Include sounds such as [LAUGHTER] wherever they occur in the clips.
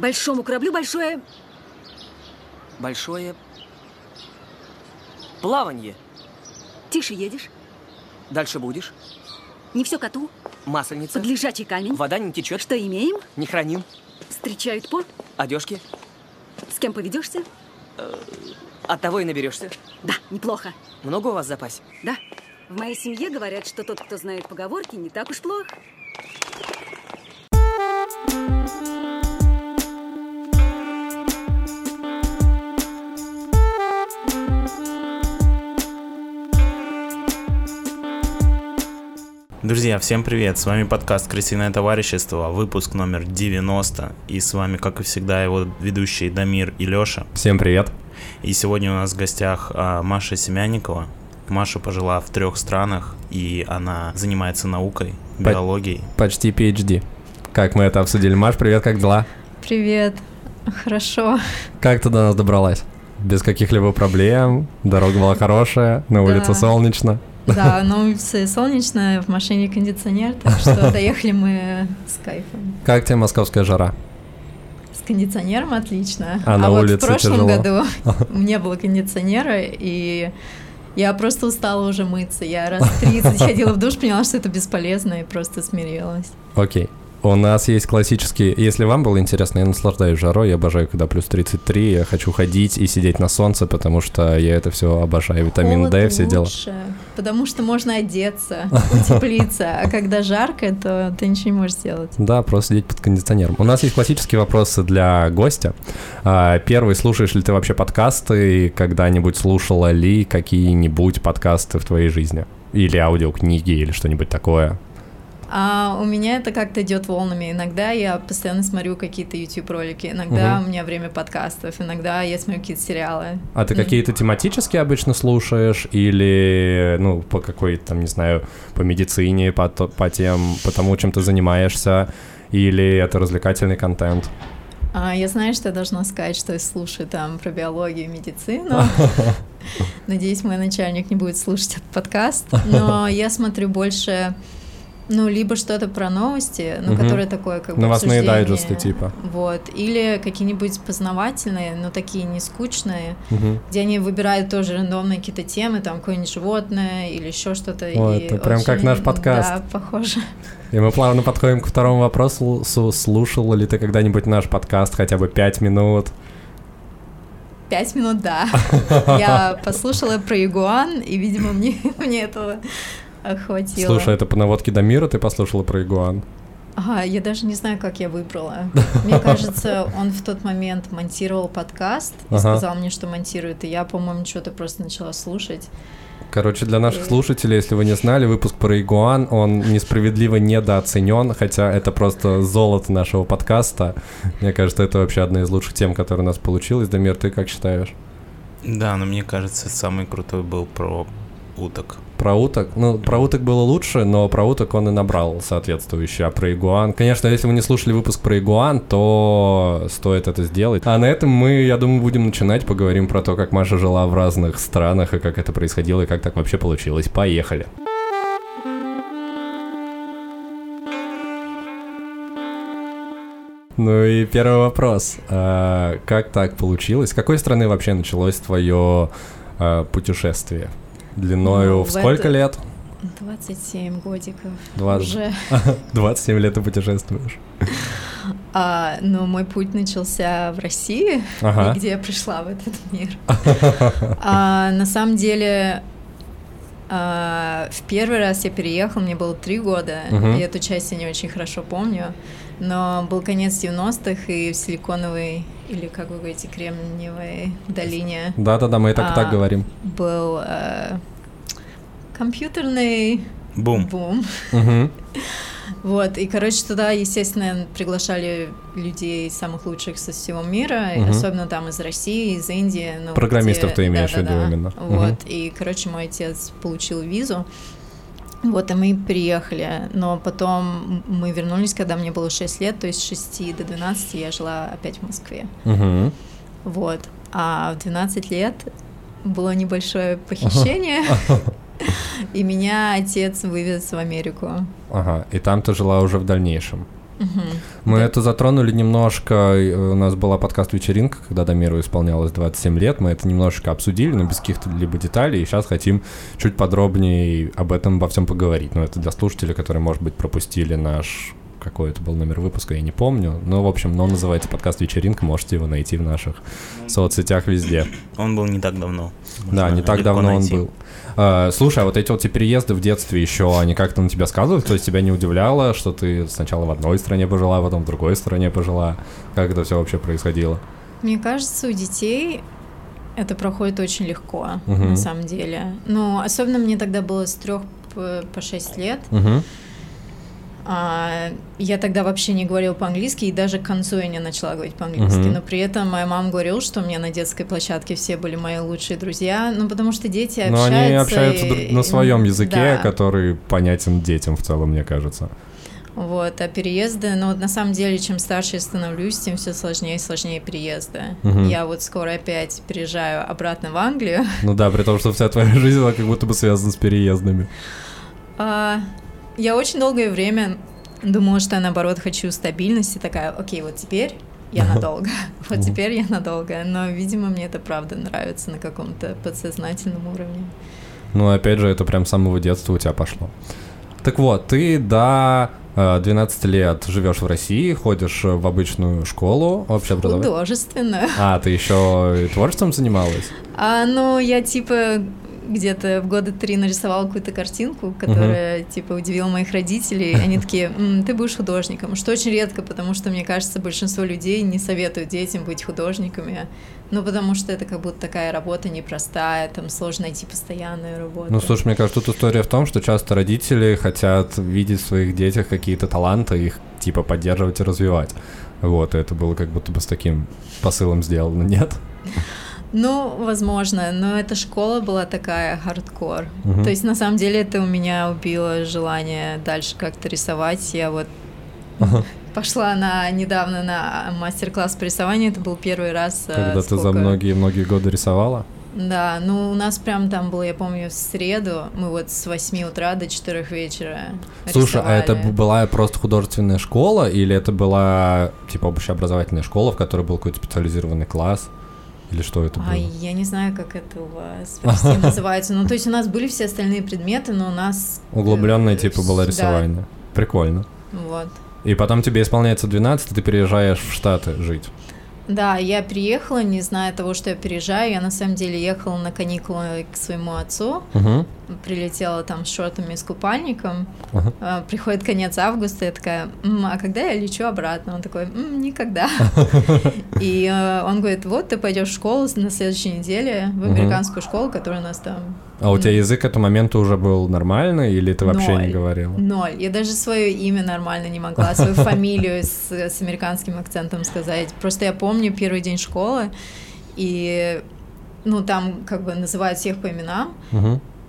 Большому кораблю большое... Большое... Плаванье. Тише едешь. Дальше будешь. Не все коту. Масленица. Под лежачий камень. Вода не течет. Что имеем? Не храним. Встречают по. Одежки. С кем поведешься? От того и наберешься. Да, неплохо. Много у вас в запасе? Да. В моей семье говорят, что тот, кто знает поговорки, не так уж плох. Друзья, всем привет! С вами подкаст «Крысиное товарищество», выпуск номер 90. И с вами, как и всегда, его ведущие Дамир и Лёша. Всем привет. И сегодня у нас в гостях а, Маша Семянникова. Маша пожила в трех странах, и она занимается наукой, биологией. Почти PhD. Как мы это обсудили. Маш, привет, как дела? Привет. Хорошо. Как ты до нас добралась? Без каких-либо проблем, дорога была хорошая, на улице солнечно. Да, [LAUGHS] на улице солнечно, в машине кондиционер, так что [LAUGHS] доехали мы с кайфом. Как тебе московская жара? С кондиционером отлично. А на вот улице в прошлом тяжело? году [LAUGHS] не было кондиционера, и я просто устала уже мыться. Я раз 30 ходила в душ, поняла, что это бесполезно, и просто смирилась. Окей. У нас есть классические... Если вам было интересно, я наслаждаюсь жарой, я обожаю, когда плюс 33, я хочу ходить и сидеть на солнце, потому что я это все обожаю. Витамин Холод D, все дела. лучше, потому что можно одеться, утеплиться, а когда жарко, то ты ничего не можешь сделать. Да, просто сидеть под кондиционером. У нас есть классические вопросы для гостя. А, Первый, слушаешь ли ты вообще подкасты? И когда-нибудь слушала ли какие-нибудь подкасты в твоей жизни? Или аудиокниги, или что-нибудь такое? А у меня это как-то идет волнами. Иногда я постоянно смотрю какие-то YouTube ролики, иногда Мгм. у меня время подкастов, иногда я смотрю какие-то сериалы. А ты какие-то тематические обычно слушаешь? Или, ну, по какой-то, там, не знаю, по медицине, по, по тем, по тому, чем ты занимаешься? Или это развлекательный контент? А, я знаю, что я должна сказать, что я слушаю там про биологию и медицину. [LAUGHS] Надеюсь, мой начальник не будет слушать этот подкаст. [LAUGHS] Но я смотрю больше, ну, либо что-то про новости, ну, Мгм. которое такое, как бы, Новостные обсуждение. дайджесты, типа. Вот. Или какие-нибудь познавательные, но такие не скучные, Мгм. где они выбирают тоже рандомные какие-то темы, там какое-нибудь животное или еще что-то. И это прям как очень- наш подкаст. Да, похоже. И мы плавно подходим к второму вопросу. Су- Слушала ли ты когда-нибудь наш подкаст хотя бы пять минут? Пять минут, да. [LAUGHS] Я послушала про игуан, и, видимо, мне, [LAUGHS] мне этого хватило. Слушай, это по наводке до мира ты послушала про игуан? Ага, я даже не знаю, как я выбрала. [LAUGHS] Мне кажется, он в тот момент монтировал подкаст и Ага. сказал мне, что монтирует, и я, по-моему, что-то просто начала слушать. Короче, для наших И- слушателей, если вы не знали, выпуск про игуан, он несправедливо недооценен, хотя это просто золото нашего подкаста. Мне кажется, это вообще одна из лучших тем, которая у нас получилась. Дамир, ты как считаешь? Да, но мне кажется, самый крутой был про уток. Про уток? Ну, про уток было лучше, но про уток он и набрал соответствующее. А про игуан... Конечно, если вы не слушали выпуск про игуан, то стоит это сделать. А на этом мы, я думаю, будем начинать. Поговорим про то, как Маша жила в разных странах, и как это происходило, и как так вообще получилось. Поехали. Ну и первый вопрос. А, как так получилось? С какой страны вообще началось твое а, путешествие? Длиною Ну, в в сколько это- лет? 27 годиков [LAUGHS] Двадцать. уже. 27 лет ты путешествуешь. [LAUGHS] А, но мой путь начался в России, Ага. где я пришла в этот мир. [LAUGHS] А, на самом деле, а, в первый раз я переехала, мне было три года, Мгм. и эту часть я не очень хорошо помню, но был конец 90-х, и в Силиконовой, или как вы говорите, Кремниевой долине Да-да-да, мы так, и так А, говорим. был э, компьютерный Бум. бум. Мгм. [LAUGHS] Вот, и, короче, туда, естественно, приглашали людей самых лучших со всего мира, Мгм. особенно там из России, из Индии. ну, Программистов где- ты имеешь в виду да-да-да. именно. Вот, Мгм. и, короче, мой отец получил визу, вот, и мы переехали, но потом мы вернулись, когда мне было 6 лет, то есть с 6 до 12 я жила опять в Москве, Мгм. вот, а в 12 лет было небольшое похищение, [LAUGHS] и меня отец вывез в Америку. Ага, и там ты жила уже в дальнейшем. Мы Да. это затронули немножко. У нас была подкаст-вечеринка, когда Дамиру исполнялось 27 лет. Мы это немножечко обсудили, но без каких-либо деталей. И сейчас хотим чуть подробнее об этом во всем поговорить. Но это для слушателей, которые, может быть, пропустили наш какой это был номер выпуска, я не помню. Но, в общем, но он называется подкаст «Вечеринка», можете его найти в наших соцсетях везде. Он был не так давно. Да, Можно не так давно найти. он был. А, слушай, а вот эти вот те переезды в детстве еще, они как-то на тебя сказывают? То есть тебя не удивляло, что ты сначала в одной стране пожила, а потом в другой стране пожила? Как это все вообще происходило? Мне кажется, у детей это проходит очень легко, Мгм. на самом деле. Ну, особенно мне тогда было с трех по 6 лет. Мгм. А, я тогда вообще не говорила по-английски, и даже к концу я не начала говорить по-английски. Мгм. Но при этом моя мама говорила, что у меня на детской площадке все были мои лучшие друзья. Ну, потому что дети Но общаются. они общаются и- на своем языке, Да. который понятен детям в целом, мне кажется. Вот, а переезды, ну, вот на самом деле, чем старше я становлюсь, тем все сложнее и сложнее переезды. Мгм. Я вот скоро опять переезжаю обратно в Англию. Ну да, при том, что вся твоя [LAUGHS] жизнь, она как будто бы связана с переездами. А, я очень долгое время думала, что я наоборот хочу стабильности, такая, окей, вот теперь я надолго, [LAUGHS] вот теперь я надолго, но, видимо, мне это правда нравится на каком-то подсознательном уровне. Ну, опять же, это прям с самого детства у тебя пошло. Так вот, ты до э, 12 лет живешь в России, ходишь в обычную школу общеобразовательную. Художественно. А, ты еще и творчеством занималась? А, ну, я типа где-то в года три нарисовала какую-то картинку, которая, типа, удивила моих родителей. Они такие, «М, ты будешь художником. Что очень редко, потому что, мне кажется, большинство людей не советуют детям быть художниками. Ну, потому что это как будто такая работа непростая, там сложно найти постоянную работу. Ну, слушай, мне кажется, тут история в том, что часто родители хотят видеть в своих детях какие-то таланты, их типа поддерживать и развивать. Вот, и это было как будто бы с таким посылом сделано, нет? Ну, возможно, но эта школа была такая хардкор. Мгм. То есть, на самом деле, это у меня убило желание дальше как-то рисовать. Я вот Ага. пошла на недавно на мастер-класс по рисованию. Это был первый раз. э, Когда ты за сколько- многие-многие годы рисовала? Да, ну у нас прям там было, я помню, в среду. Мы вот с 8 утра до 4 вечера. Слушай, а это рисовали. была просто художественная школа или это была типа общеобразовательная школа, в которой был какой-то специализированный класс? Или что это было? Ай, я не знаю, как это у вас России [LAUGHS] называется. Ну, то есть у нас были все остальные предметы, но у нас... э, Углубленное типа было да, рисование. Прикольно. Вот. И потом тебе исполняется 12, и ты переезжаешь в Штаты жить. Да, я приехала, не зная того, что я переезжаю. Я на самом деле ехала на каникулы к своему отцу. Угу. Прилетела там с шортами и с купальником. А, Приходит конец августа, я такая, «М, а когда я лечу обратно? Он такой, «М, никогда. [LAUGHS] И э, он говорит, вот ты пойдешь в школу на следующей неделе, в американскую школу, которая у нас там А у тебя язык к этому моменту уже был нормальный, или ты вообще не Ноль. говорила? Ноль. Я даже свое имя нормально не могла, свою фамилию с, с американским акцентом сказать. Просто я помню первый день школы, и ну там как бы называют всех по именам,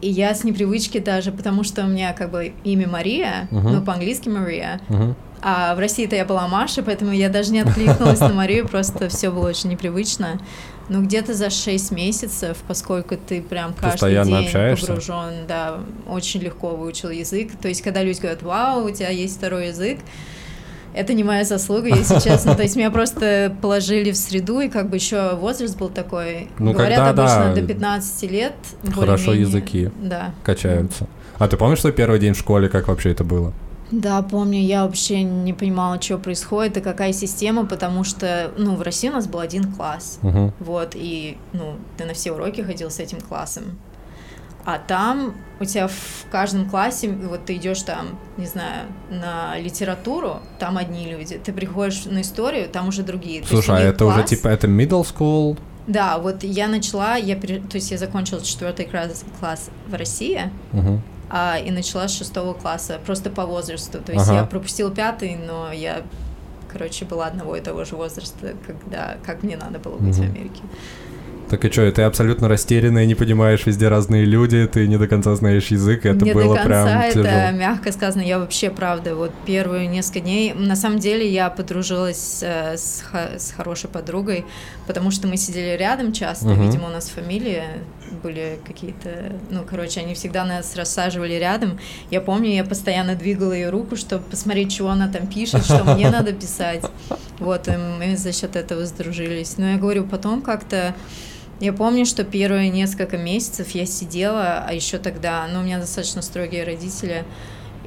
и я с непривычки даже, потому что у меня как бы имя Мария, Мгм. ну по-английски Мария, Мгм. А в России-то я была Маша, поэтому я даже не откликнулась на [LAUGHS] Марию, просто все было очень непривычно. Но где-то за 6 месяцев, поскольку ты прям каждый Постоянно день общаешься? погружен, да, очень легко выучил язык. То есть, когда люди говорят, вау, у тебя есть второй язык, это не моя заслуга, если [LAUGHS] честно. То есть меня просто положили в среду, и как бы еще возраст был такой. Ну, Говорят когда, обычно да, до 15 лет. хорошо языки. Да. Качаются. А ты помнишь свой первый день в школе, как вообще это было? Да, помню, я вообще не понимала, что происходит и какая система, потому что, ну, в России у нас был один класс, Мгм. вот, и, ну, ты на все уроки ходил с этим классом. А там у тебя в каждом классе, вот ты идешь там, не знаю, на литературу, там одни люди. Ты приходишь на историю, там уже другие. Слушай, а это уже класс- типа, это middle school? Да, вот я начала, я, то есть я закончила четвертый класс, класс в России, Мгм. А, и начала с шестого класса, просто по возрасту. То есть Ага. я пропустила пятый, но я, короче, была одного и того же возраста, когда, как мне надо было быть в Мгм. Америке. Так и что, ты абсолютно растерянная, не понимаешь, везде разные люди, ты не до конца знаешь язык, это не было до конца, прям это тяжело. мягко сказано. Я вообще, правда, вот первые несколько дней, на самом деле, я подружилась э, с, с хорошей подругой, потому что мы сидели рядом часто, Мгм. видимо, у нас фамилии были какие-то, ну, короче, они всегда нас рассаживали рядом. Я помню, я постоянно двигала ее руку, чтобы посмотреть, чего она там пишет, что мне [LAUGHS] надо писать. Вот, и мы за счет этого сдружились. Но я говорю, потом как-то я помню, что первые несколько месяцев я сидела, а еще тогда, ну, у меня достаточно строгие родители,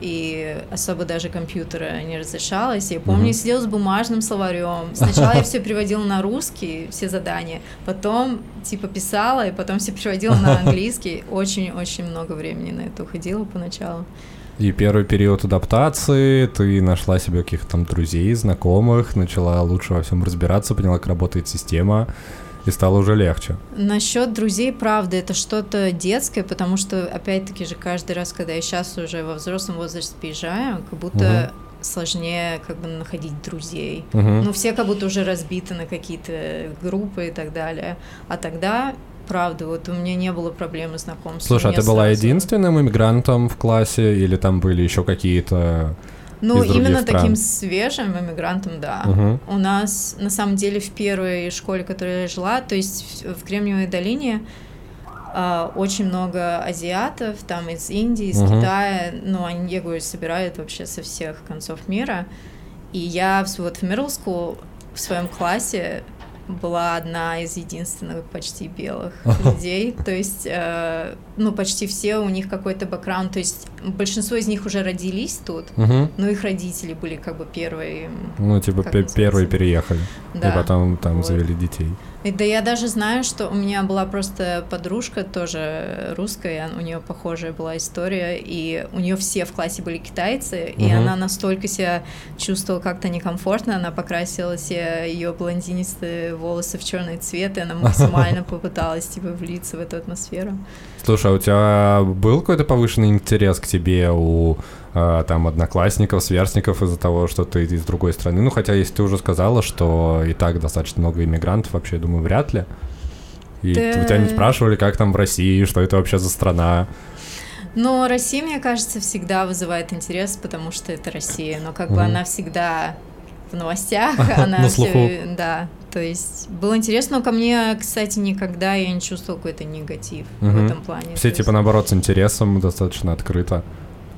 и особо даже компьютера не разрешалось. Я помню, я сидела с бумажным словарем. Сначала я [LAUGHS] все переводила на русский, все задания, потом типа писала, и потом все переводила на [LAUGHS] английский. Очень-очень много времени на это уходило поначалу. И первый период адаптации, ты нашла себе каких-то там друзей, знакомых, начала лучше во всем разбираться, поняла, как работает система, и стало уже легче. Насчет друзей, правда, это что-то детское, потому что, опять-таки же, каждый раз, когда я сейчас уже во взрослом возрасте приезжаю, как будто сложнее как бы находить друзей. Мгм. Ну, все как будто уже разбиты на какие-то группы и так далее. А тогда, правда, вот у меня не было проблемы знакомств. Слушай, а ты была сразу- единственным иммигрантом в классе, или там были еще какие-то... Ну, именно стран? таким свежим иммигрантом, да. Мгм. У нас, на самом деле, в первой школе, в которой я жила, то есть в Кремниевой долине, а, очень много азиатов, там из Индии, из Мгм. Китая, ну, они, я говорю, собирают вообще со всех концов мира. И я в- вот в middle school в своем классе была одна из единственных почти белых [LAUGHS] людей. То есть, э, ну, почти все у них какой-то бэкграунд. То есть, большинство из них уже родились тут, Мгм. но их родители были как бы первые. Ну, типа, первые переехали, Да. и потом там вот. завели детей. И Да я даже знаю, что у меня была просто подружка тоже русская, у нее похожая была история, и у нее все в классе были китайцы, и Мгм. она настолько себя чувствовала как-то некомфортно, она покрасила все ее блондинистые волосы в черный цвет, и она [LAUGHS] максимально попыталась типа влиться в эту атмосферу. Слушай, а у тебя был какой-то повышенный интерес к тебе у э, там одноклассников, сверстников из-за того, что ты из другой страны? Ну, хотя если ты уже сказала, что и так достаточно много иммигрантов, вообще, я думаю, вряд ли. И Да. у тебя не спрашивали, как там в России, что это вообще за страна? Но Россия, мне кажется, всегда вызывает интерес, потому что это Россия, но как бы Мгм. она всегда в новостях, она На слуху. да, то есть было интересно, но ко мне, кстати, никогда я не чувствовала какой-то негатив в Мгм. этом плане. Все типа наоборот с интересом, достаточно открыто.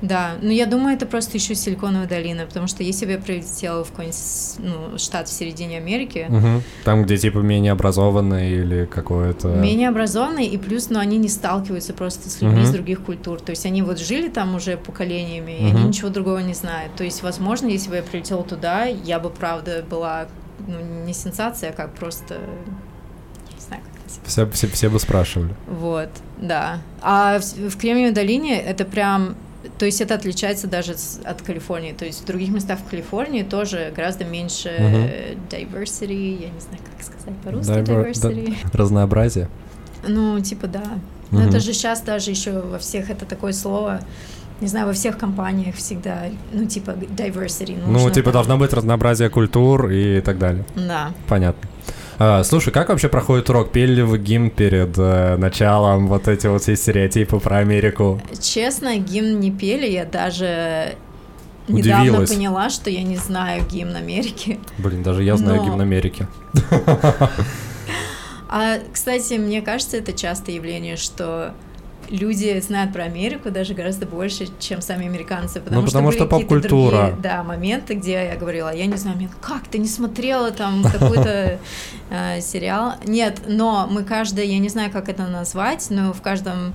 Да, но я думаю, это просто еще Силиконовая долина, потому что если бы я прилетела в какой-нибудь ну, штат в середине Америки, Мгм. Там, где типа менее образованные или какое-то... менее образованные, и плюс, ну, они не сталкиваются просто с людьми Мгм. из других культур. То есть они вот жили там уже поколениями, и Мгм. они ничего другого не знают. То есть, возможно, если бы я прилетела туда, я бы, правда, была, ну, не сенсация, а как просто... Не знаю, как. Все, все, все бы спрашивали. Вот, да. А в, в Кремниевой долине это прям... То есть это отличается даже с- от Калифорнии. То есть в других местах в Калифорнии тоже гораздо меньше э, diversity, я не знаю, как сказать по-русски Diver- diversity. Разнообразие. Ну, типа, да. Но Мгм. это же сейчас даже еще во всех это такое слово, не знаю, во всех компаниях всегда, ну, типа, diversity. Ну, нужно типа, там. должно быть разнообразие культур и так далее. Да. Понятно. А, слушай, как вообще проходит урок? Пели ли вы гимн перед э, началом? Вот эти вот все стереотипы про Америку. Честно, гимн не пели, я даже недавно Удивилась. поняла, что я не знаю гимн Америки. Блин, даже я знаю Но- гимн Америки. А, кстати, мне кажется, это частое явление, что люди знают про Америку даже гораздо больше, чем сами американцы. Потому Ну, что, потому что какие-то поп-культура. другие, Да, моменты, где я говорила, я не знаю, как ты не смотрела там [LAUGHS] какой-то э, сериал? Нет, но мы каждое, я не знаю, как это назвать, но в каждом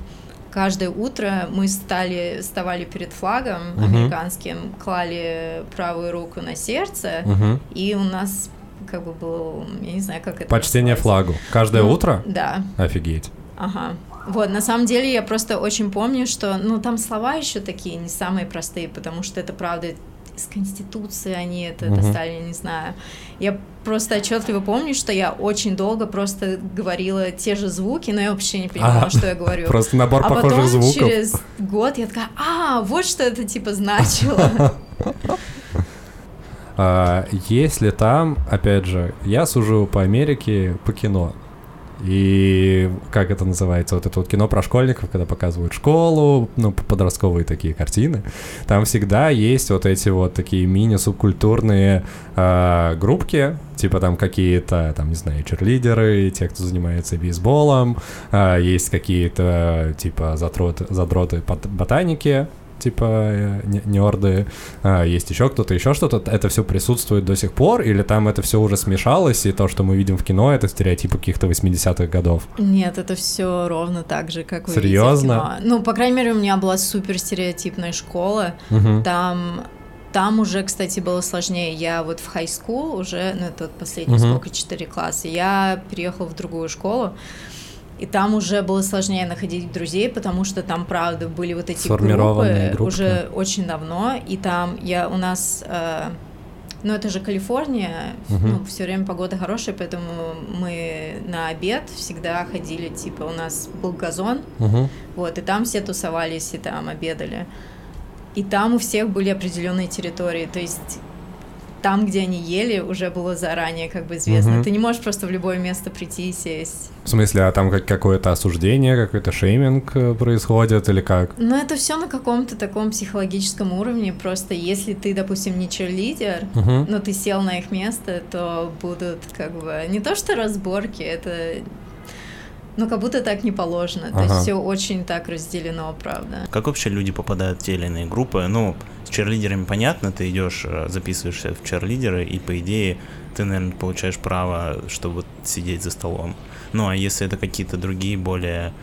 каждое утро мы стали, вставали перед флагом Мгм. американским, клали правую руку на сердце, Мгм. и у нас как бы был, я не знаю, как это Почтение называется. флагу. Каждое Ну, утро? Да, Офигеть. ага. Вот, на самом деле я просто очень помню, что, ну, там слова еще такие не самые простые, потому что это, правда, из Конституции они это Мгм. достали, я не знаю. Я просто отчетливо помню, что я очень долго просто говорила те же звуки, но я вообще не понимала, Ага. что я говорю. Просто набор а похожих потом звуков. через год я такая, а, вот что это типа значило. [LAUGHS] А, если там, опять же, я сужу по Америке по кино. И как это называется? Вот это вот кино про школьников, когда показывают школу, ну, подростковые такие картины. Там всегда есть вот эти вот такие мини-субкультурные э, группки, типа там какие-то, там, не знаю, черлидеры, те, кто занимается бейсболом, э, есть какие-то, типа, задроты бот- ботаники, типа э, не- нерды, а, есть еще кто-то, еще что-то, это все присутствует до сих пор, или там это все уже смешалось, и то, что мы видим в кино, это стереотипы каких-то 80-х годов? Нет, это все ровно так же, как вы Серьезно? Ну, по крайней мере, у меня была супер стереотипная школа. Мгм. Там, там уже, кстати, было сложнее. Я вот в high school уже, ну, это вот последние Мгм. сколько, 4 класса, я переехала в другую школу, и там уже было сложнее находить друзей, потому что там, правда, были вот эти группы группы. уже очень давно, и там я у нас... э, ну, это же Калифорния, Мгм. ну, все время погода хорошая, поэтому мы на обед всегда ходили, типа, у нас был газон, Мгм. вот, и там все тусовались, и там обедали. И там у всех были определенные территории, то есть там, где они ели, уже было заранее как бы известно. Мгм. Ты не можешь просто в любое место прийти и сесть. В смысле, а там как какое-то осуждение, какой-то шейминг э, происходит, или как? Но это все на каком-то таком психологическом уровне. Просто если ты, допустим, не черлидер, Мгм. но ты сел на их место, то будут как бы не то что разборки, это ну как будто так не положено. То Ага. есть все очень так разделено, правда. Как вообще люди попадают в те или иные группы? Ну, черлидерами понятно, ты идешь, э, записываешься в черлидеры, и по идее ты, наверное, получаешь право, чтобы сидеть за столом. Ну, а если это какие-то другие, более...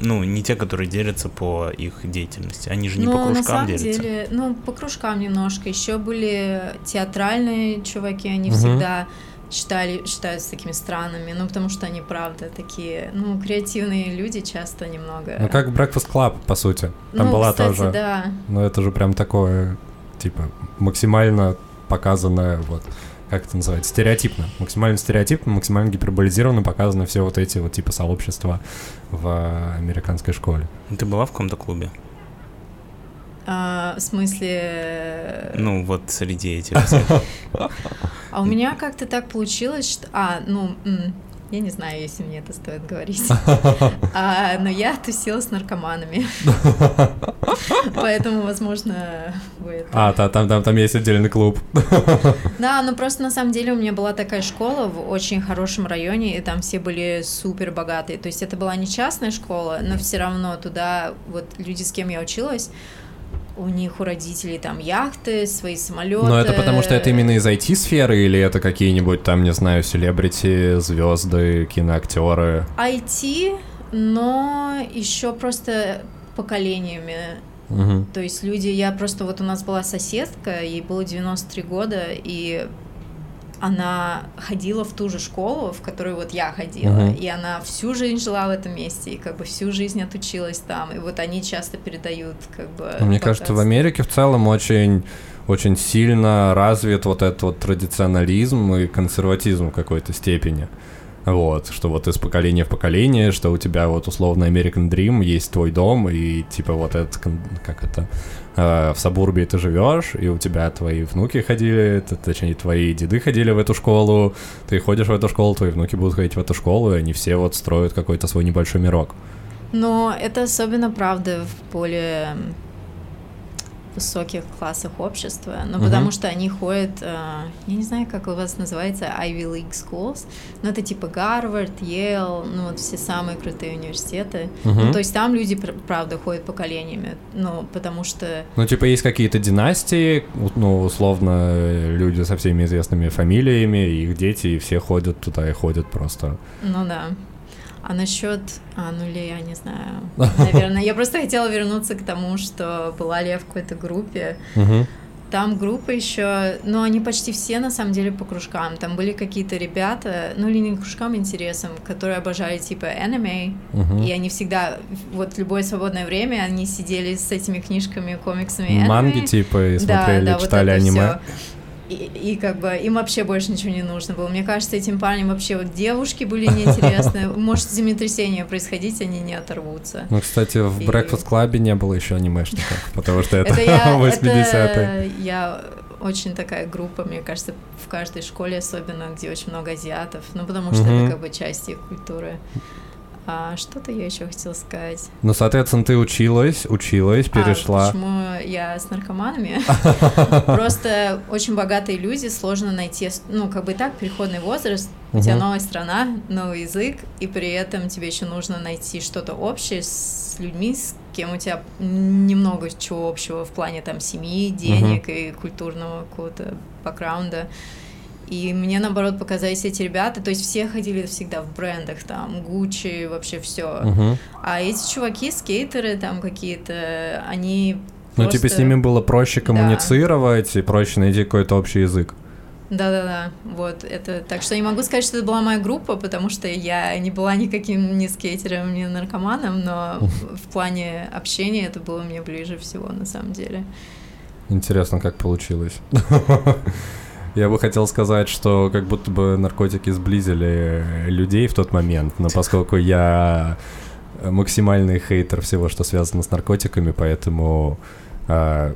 Ну, не те, которые делятся по их деятельности. Они же не ну, по на кружкам самом делятся. деле, ну, по кружкам немножко. Еще были театральные чуваки, они Мгм. всегда считали, считаются такими странными, ну, потому что они, правда, такие, ну, креативные люди часто немного. Ну, как Breakfast Club, по сути. Там Ну, была кстати, тоже... да. Ну, это же прям такое, типа, максимально показанное, вот, как это называется, стереотипно. Максимально стереотипно, максимально гиперболизированно показаны все вот эти вот типа сообщества в американской школе. Ты была в каком-то клубе? А, в смысле... Ну, вот среди этих. [LAUGHS] А у меня как-то так получилось, что... А, ну, я не знаю, если мне это стоит говорить. [LAUGHS] А, но я тусила с наркоманами. [LAUGHS] Поэтому, возможно, вы. А, та- там, там, там есть отдельный клуб. [LAUGHS] Да, ну просто на самом деле у меня была такая школа в очень хорошем районе, и там все были супер богатые. То есть это была не частная школа, но все равно туда вот люди, с кем я училась, у них у родителей там яхты, свои самолеты. Но это потому, что это именно из IT-сферы, или это какие-нибудь там, не знаю, селебрити, звезды, киноактеры? IT, но еще просто поколениями. Мгм. То есть люди, я просто, вот у нас была соседка, ей было 93 года, и она ходила в ту же школу, в которую вот я ходила, Мгм. и она всю жизнь жила в этом месте, и как бы всю жизнь отучилась там, и вот они часто передают как бы... Ну, Мне кажется, в. Америке в целом очень очень сильно развит вот этот вот традиционализм и консерватизм в какой-то степени. Вот, что вот из поколения в поколение, что у тебя вот условно American Dream, есть твой дом, и типа вот этот, как это, э, в Сабурбии ты живешь, и у тебя твои внуки ходили, точнее, твои деды ходили в эту школу, ты ходишь в эту школу, твои внуки будут ходить в эту школу, и они все вот строят какой-то свой небольшой мирок. Но это особенно правда в более м, высоких классах общества, ну, Мгм. потому что они ходят, э, я не знаю, как у вас называется, Ivy League Schools, но это типа Гарвард, Йейл, ну, вот все самые крутые университеты. Мгм. Ну, то есть там люди, пр- правда, ходят поколениями, ну, потому что... Ну, типа, есть какие-то династии, ну, условно, люди со всеми известными фамилиями, их дети, и все ходят туда и ходят просто. Ну да. А насчет, а, ну ли я не знаю, [LAUGHS] наверное, я просто хотела вернуться к тому, что была ли я в какой-то группе. Там группа еще, но они почти все на самом деле по кружкам. Там были какие-то ребята, ну или не кружкам интересам, которые обожали типа аниме, Мгм. и они всегда, вот любое свободное время, они сидели с этими книжками, комиксами аниме. Манги, типа, и Да, смотрели, да, вот читали это аниме. всё. И, и как бы им вообще больше ничего не нужно было. Мне кажется, этим парням вообще вот девушки были неинтересны. [LAUGHS] Может землетрясение происходить, они не оторвутся. Ну, кстати, в И- Breakfast Club не было еще анимешников, потому что это Это я, [LAUGHS] 80-е. это я очень такая группа, мне кажется, в каждой школе, особенно где очень много азиатов, ну потому что это как бы часть их культуры. А что-то я еще хотела сказать. Ну, соответственно, ты училась, училась, А, перешла. почему я с наркоманами? [LAUGHS] Просто очень богатые люди, сложно найти, ну, как бы так, переходный возраст, у тебя новая страна, новый язык, и при этом тебе еще нужно найти что-то общее с людьми, с кем у тебя немного чего общего в плане там семьи, денег и культурного какого-то бэкграунда. И мне, наоборот, показались эти ребята, то есть все ходили всегда в брендах, там, Гуччи, вообще все. Мгм. А эти чуваки, скейтеры там какие-то, они Ну, просто- типа, с ними было проще коммуницировать и проще найти какой-то общий язык. Да-да-да, вот это. Так что не могу сказать, что это была моя группа, потому что я не была никаким ни скейтером, ни наркоманом, но в плане общения это было мне ближе всего на самом деле. Интересно, как получилось. [LAUGHS] Я бы хотел сказать, что как будто бы наркотики сблизили людей в тот момент, но поскольку я максимальный хейтер всего, что связано с наркотиками, поэтому а,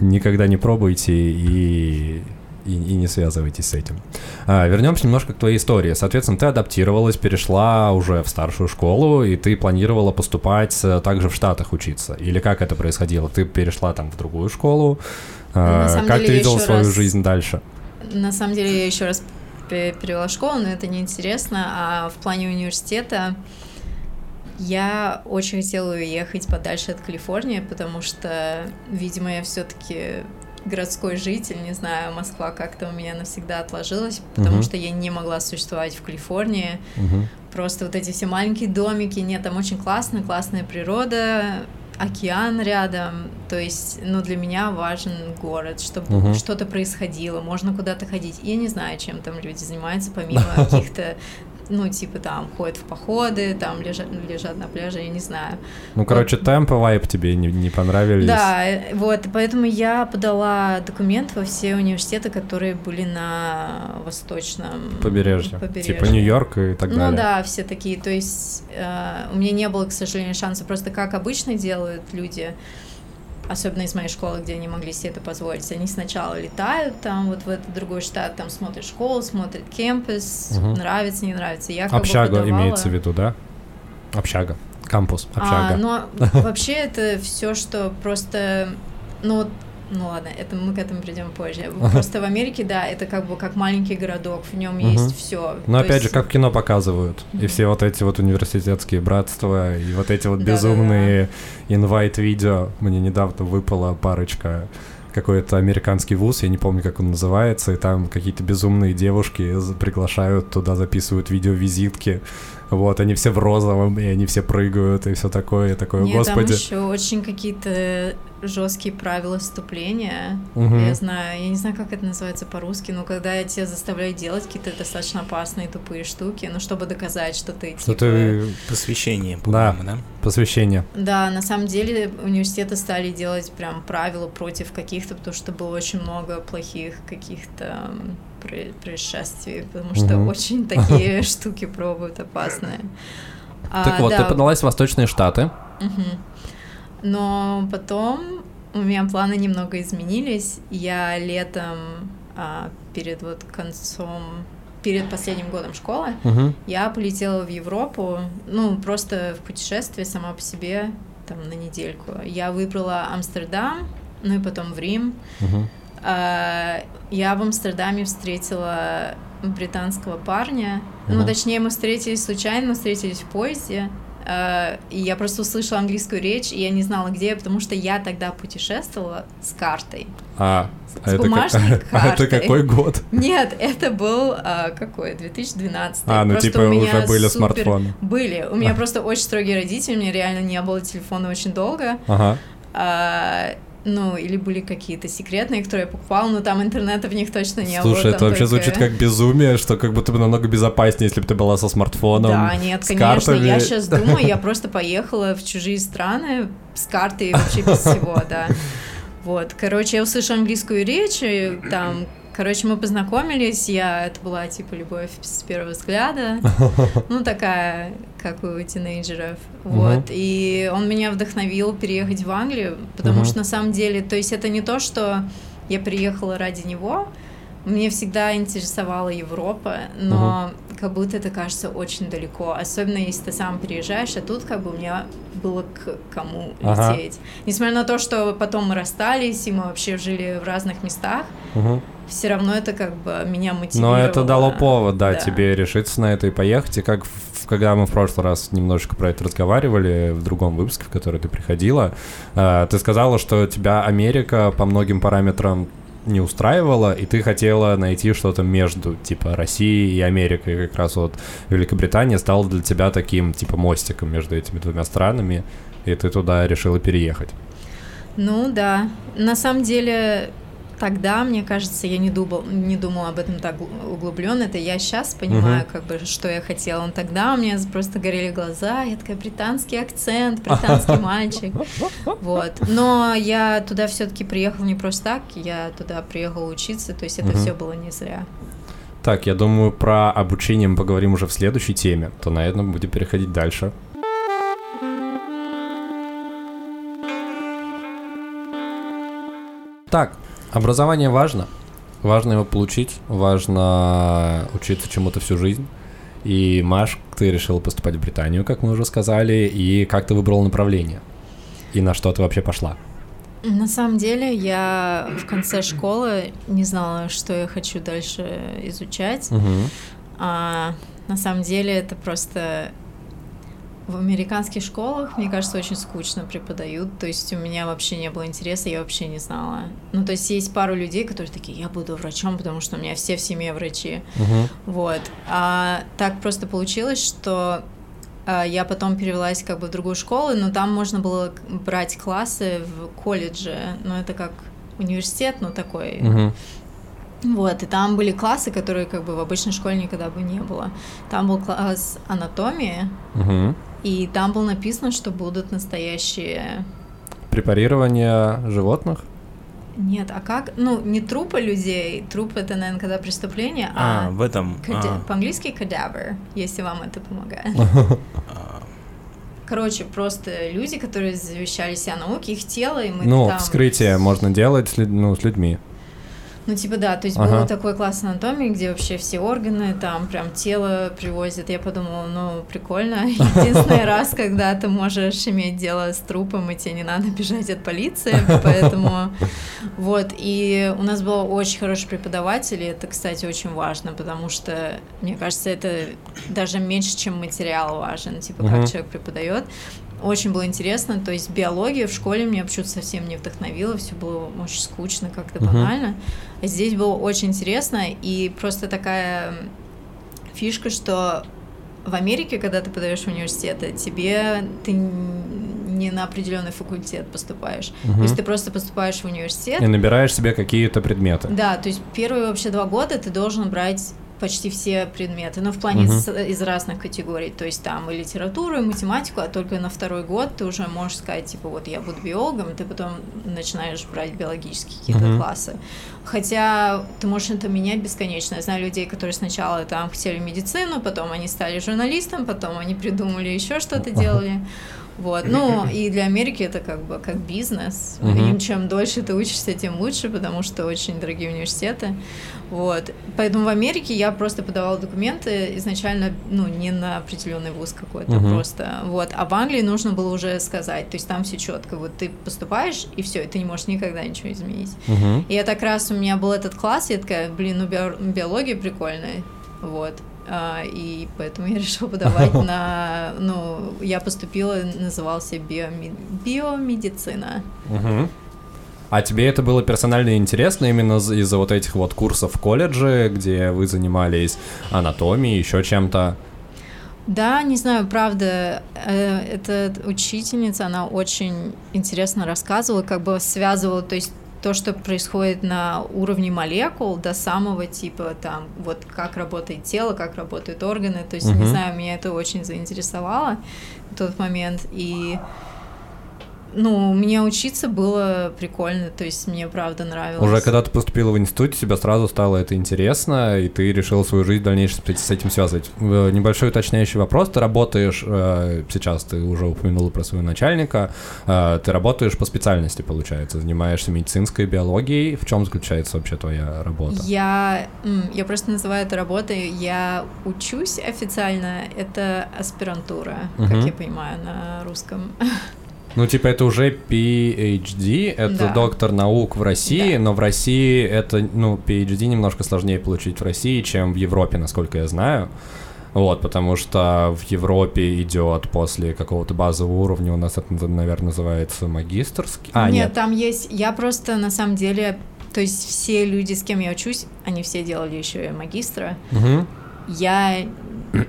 никогда не пробуйте и, и, и не связывайтесь с этим. А, вернемся немножко к твоей истории. Соответственно, ты адаптировалась, перешла уже в старшую школу, и ты планировала поступать э, также в Штатах учиться. Или как это происходило? Ты перешла там в другую школу. А, На самом как деле, ты видела ещё свою раз- жизнь дальше? На самом деле я еще раз пе- перевела школу, но это неинтересно. А в плане университета я очень хотела уехать подальше от Калифорнии, потому что, видимо, я все-таки городской житель, не знаю, Москва как-то у меня навсегда отложилась, потому Мгм. что я не могла существовать в Калифорнии. Мгм. Просто вот эти все маленькие домики, нет, там очень классно, классная природа, океан рядом. То есть, ну, для меня важен город, чтобы Мгм. что-то происходило, можно куда-то ходить. Я не знаю, чем там люди занимаются, помимо [LAUGHS] каких-то, ну, типа там ходят в походы, там лежат, лежат на пляже, я не знаю. Ну, короче, темп и вайп тебе не, не понравились. Да, э, вот, поэтому я подала документ во все университеты, которые были на восточном Побережье. Типа Нью-Йорк и так ну далее. да, все такие. То есть э, у меня не было, к сожалению, шанса. Просто как обычно делают люди, особенно из моей школы, где они могли себе это позволить. Они сначала летают там вот в этот другой штат, там смотрят школу, смотрят кемпус, Мгм. нравится, не нравится. Я как бы Общага имеется в виду, да? Общага. Кампус, общага. А, но [LAUGHS] вообще это все, что просто, ну, ну ладно, это мы к этому придем позже. Просто в Америке, да, это как бы как маленький городок, в нем есть все. Но опять же, как в кино показывают. И все вот эти вот университетские братства, и вот эти вот безумные инвайт-видео. Мне недавно выпала парочка какой-то американский вуз, я не помню, как он называется, и там какие-то безумные девушки приглашают туда, записывают видео-визитки. Вот, они все в розовом, и они все прыгают, и все такое, и такое, Нет, господи. там еще очень какие-то жесткие правила вступления. Мгм. Я знаю, я не знаю, как это называется по-русски, но когда тебя заставляют делать какие-то достаточно опасные тупые штуки, ну чтобы доказать, что ты Что типа... ты Посвящение, Да. по-моему, да? посвящение. Да, на самом деле университеты стали делать прям правила против каких-то, потому что было очень много плохих каких-то происшествий, потому что Мгм. очень [LAUGHS] такие [LAUGHS] штуки пробуют опасные. А, так вот, да, ты подалась в Восточные Штаты. Но потом у меня планы немного изменились. Я летом а, перед вот концом, перед последним годом школы, Мгм. я полетела в Европу, ну, просто в путешествие сама по себе, там, на недельку. Я выбрала Амстердам, ну и потом в Рим. Мгм. А, Я в Амстердаме встретила британского парня. Ну, Мгм. точнее, мы встретились случайно, мы встретились в поезде. А, И я просто услышала английскую речь, и я не знала, где я, потому что я тогда путешествовала с картой. А, С а это, бумажной [LAUGHS] а это картой. какой год? Нет, это был а, какой? 2012. А, ну Просто типа у меня уже были супер- смартфоны. Были. У меня А. просто очень строгие родители, у меня реально не было телефона очень долго. Ага. А, ну, или были какие-то секретные, которые я покупала, но там интернета в них точно не было. Слушай, это вообще только- звучит как безумие, что как будто бы намного безопаснее, если бы ты была со смартфоном. Да, нет, конечно, я картами. сейчас [LAUGHS] думаю, я просто поехала в чужие страны с картой вообще без всего, да. Вот, короче, я услышала английскую речь, и там, короче, мы познакомились, я, это была типа любовь с первого взгляда, [LAUGHS] ну, такая, как у тинейджеров, вот, и он меня вдохновил переехать в Англию, потому что на самом деле, то есть это не то, что я приехала ради него. Мне всегда интересовала Европа, но как будто это кажется очень далеко, особенно если ты сам приезжаешь, а тут как бы у меня было к кому Ага. лететь. Несмотря на то, что потом мы расстались, и мы вообще жили в разных местах, Мгм. все равно это как бы меня мотивировало. Но это дало повод, да, Да. тебе решиться на это и поехать. И как когда мы в прошлый раз немножечко про это разговаривали, в другом выпуске, в который ты приходила, э, ты сказала, что тебя Америка по многим параметрам не устраивала, и ты хотела найти что-то между, типа, Россией и Америкой. Как раз вот Великобритания стала для тебя таким, типа, мостиком между этими двумя странами, и ты туда решила переехать. Ну да. На самом деле, тогда, мне кажется, я не думал, не думала об этом так углубленно. Это я сейчас понимаю, как бы, что я хотела. Но тогда у меня просто горели глаза. Я такая, британский акцент, британский [LAUGHS] мальчик. Вот. Но я туда все-таки приехала не просто так, я туда приехала учиться, то есть это все было не зря. Так, я думаю, про обучение мы поговорим уже в следующей теме, то на этом будем переходить дальше. Так, образование важно. Важно его получить, важно учиться чему-то всю жизнь. И, Маш, ты решила поступать в Британию, как мы уже сказали, и как ты выбрала направление? И на что ты вообще пошла? На самом деле, я в конце школы не знала, что я хочу дальше изучать. Мгм. А на самом деле это просто в американских школах, мне кажется, очень скучно преподают. То есть у меня вообще не было интереса, я вообще не знала. Ну, то есть есть пару людей, которые такие, я буду врачом, потому что у меня все в семье врачи. Мгм. Вот. А так просто получилось, что а, я потом перевелась как бы в другую школу, но там можно было брать классы в колледже. Ну, это как университет, но такой Мгм. вот, и там были классы, которые как бы в обычной школе никогда бы не было. Там был класс анатомии, Мгм. И там было написано, что будут настоящие... Препарирование животных? Нет, а как? Ну, не трупы людей, труп это, наверное, когда преступление, А, а, в этом... када- а, по-английски cadaver, если вам это помогает. [LAUGHS] Короче, просто люди, которые завещали себя науки, их тело, и мы Ну, там... вскрытие можно делать с, люд- ну, с людьми. Ну, типа, да, то есть Ага. был такой класс анатомии, где вообще все органы, там прям тело привозят. Я подумала, ну, прикольно. [LAUGHS] Единственный раз, когда ты можешь иметь дело с трупом, и тебе не надо бежать от полиции, поэтому... [LAUGHS] Вот, и у нас был очень хороший преподаватель, и это, кстати, очень важно, потому что, мне кажется, это даже меньше, чем материал важен, типа, как человек преподает. Очень было интересно, то есть биология в школе меня почему-то совсем не вдохновила, все было очень скучно, как-то банально. А Здесь было очень интересно, и просто такая фишка, что в Америке, когда ты подаешь в университет, тебе ты не на определенный факультет поступаешь. Мгм. То есть ты просто поступаешь в университет. И набираешь себе какие-то предметы. Да, то есть первые вообще два года ты должен брать почти все предметы, но в плане с- из разных категорий, то есть там и литературу, и математику, а только на второй год ты уже можешь сказать, типа, вот я буду биологом, ты потом начинаешь брать биологические какие-то Мгм. классы. Хотя ты можешь это менять бесконечно. Я знаю людей, которые сначала там хотели медицину, потом они стали журналистом, потом они придумали еще что-то делали. Вот. Ну, [LAUGHS] и для Америки это как бы как бизнес. Мгм. И чем дольше ты учишься, тем лучше, потому что очень дорогие университеты. Вот. Поэтому в Америке я просто подавала документы изначально, ну, не на определенный вуз какой-то, Мгм. просто. Вот. А в Англии нужно было уже сказать. То есть там все четко. Вот ты поступаешь, и все, и ты не можешь никогда ничего изменить. Мгм. И я так раз у меня был этот класс, я такая, блин, ну био- биология прикольная, вот. А, и поэтому я [LAUGHS] решила подавать [LAUGHS] на, ну, я поступила, назывался биоми- биомедицина. Мгм. А тебе это было персонально интересно именно из-за вот этих вот курсов в колледже, где вы занимались анатомией, еще чем-то? Да, не знаю, правда, э, эта учительница, она очень интересно рассказывала, как бы связывала, то есть то, что происходит на уровне молекул до самого типа там, вот как работает тело, как работают органы, то есть, Мгм. не знаю, меня это очень заинтересовало в тот момент, и ну, мне учиться было прикольно, то есть мне правда нравилось. Уже когда ты поступила в институт, тебе сразу стало это интересно, и ты решил свою жизнь в дальнейшем с этим связывать. Э, Небольшой уточняющий вопрос. Ты работаешь, э, сейчас ты уже упомянула про своего начальника, э, ты работаешь по специальности, получается, занимаешься медицинской биологией. В чем заключается вообще твоя работа? Я, я просто называю это работой. Я учусь официально, это аспирантура, как Мгм. я понимаю на русском. [LAUGHS] Ну, типа, это уже PhD, это Да. доктор наук в России, Да. но в России это, ну, PhD немножко сложнее получить в России, чем в Европе, насколько я знаю. Вот, потому что в Европе идет после какого-то базового уровня, у нас это, наверное, называется магистрский. А, нет, нет. там есть. Я просто на самом деле, то есть все люди, с кем я учусь, они все делали еще и магистра. Мгм. Я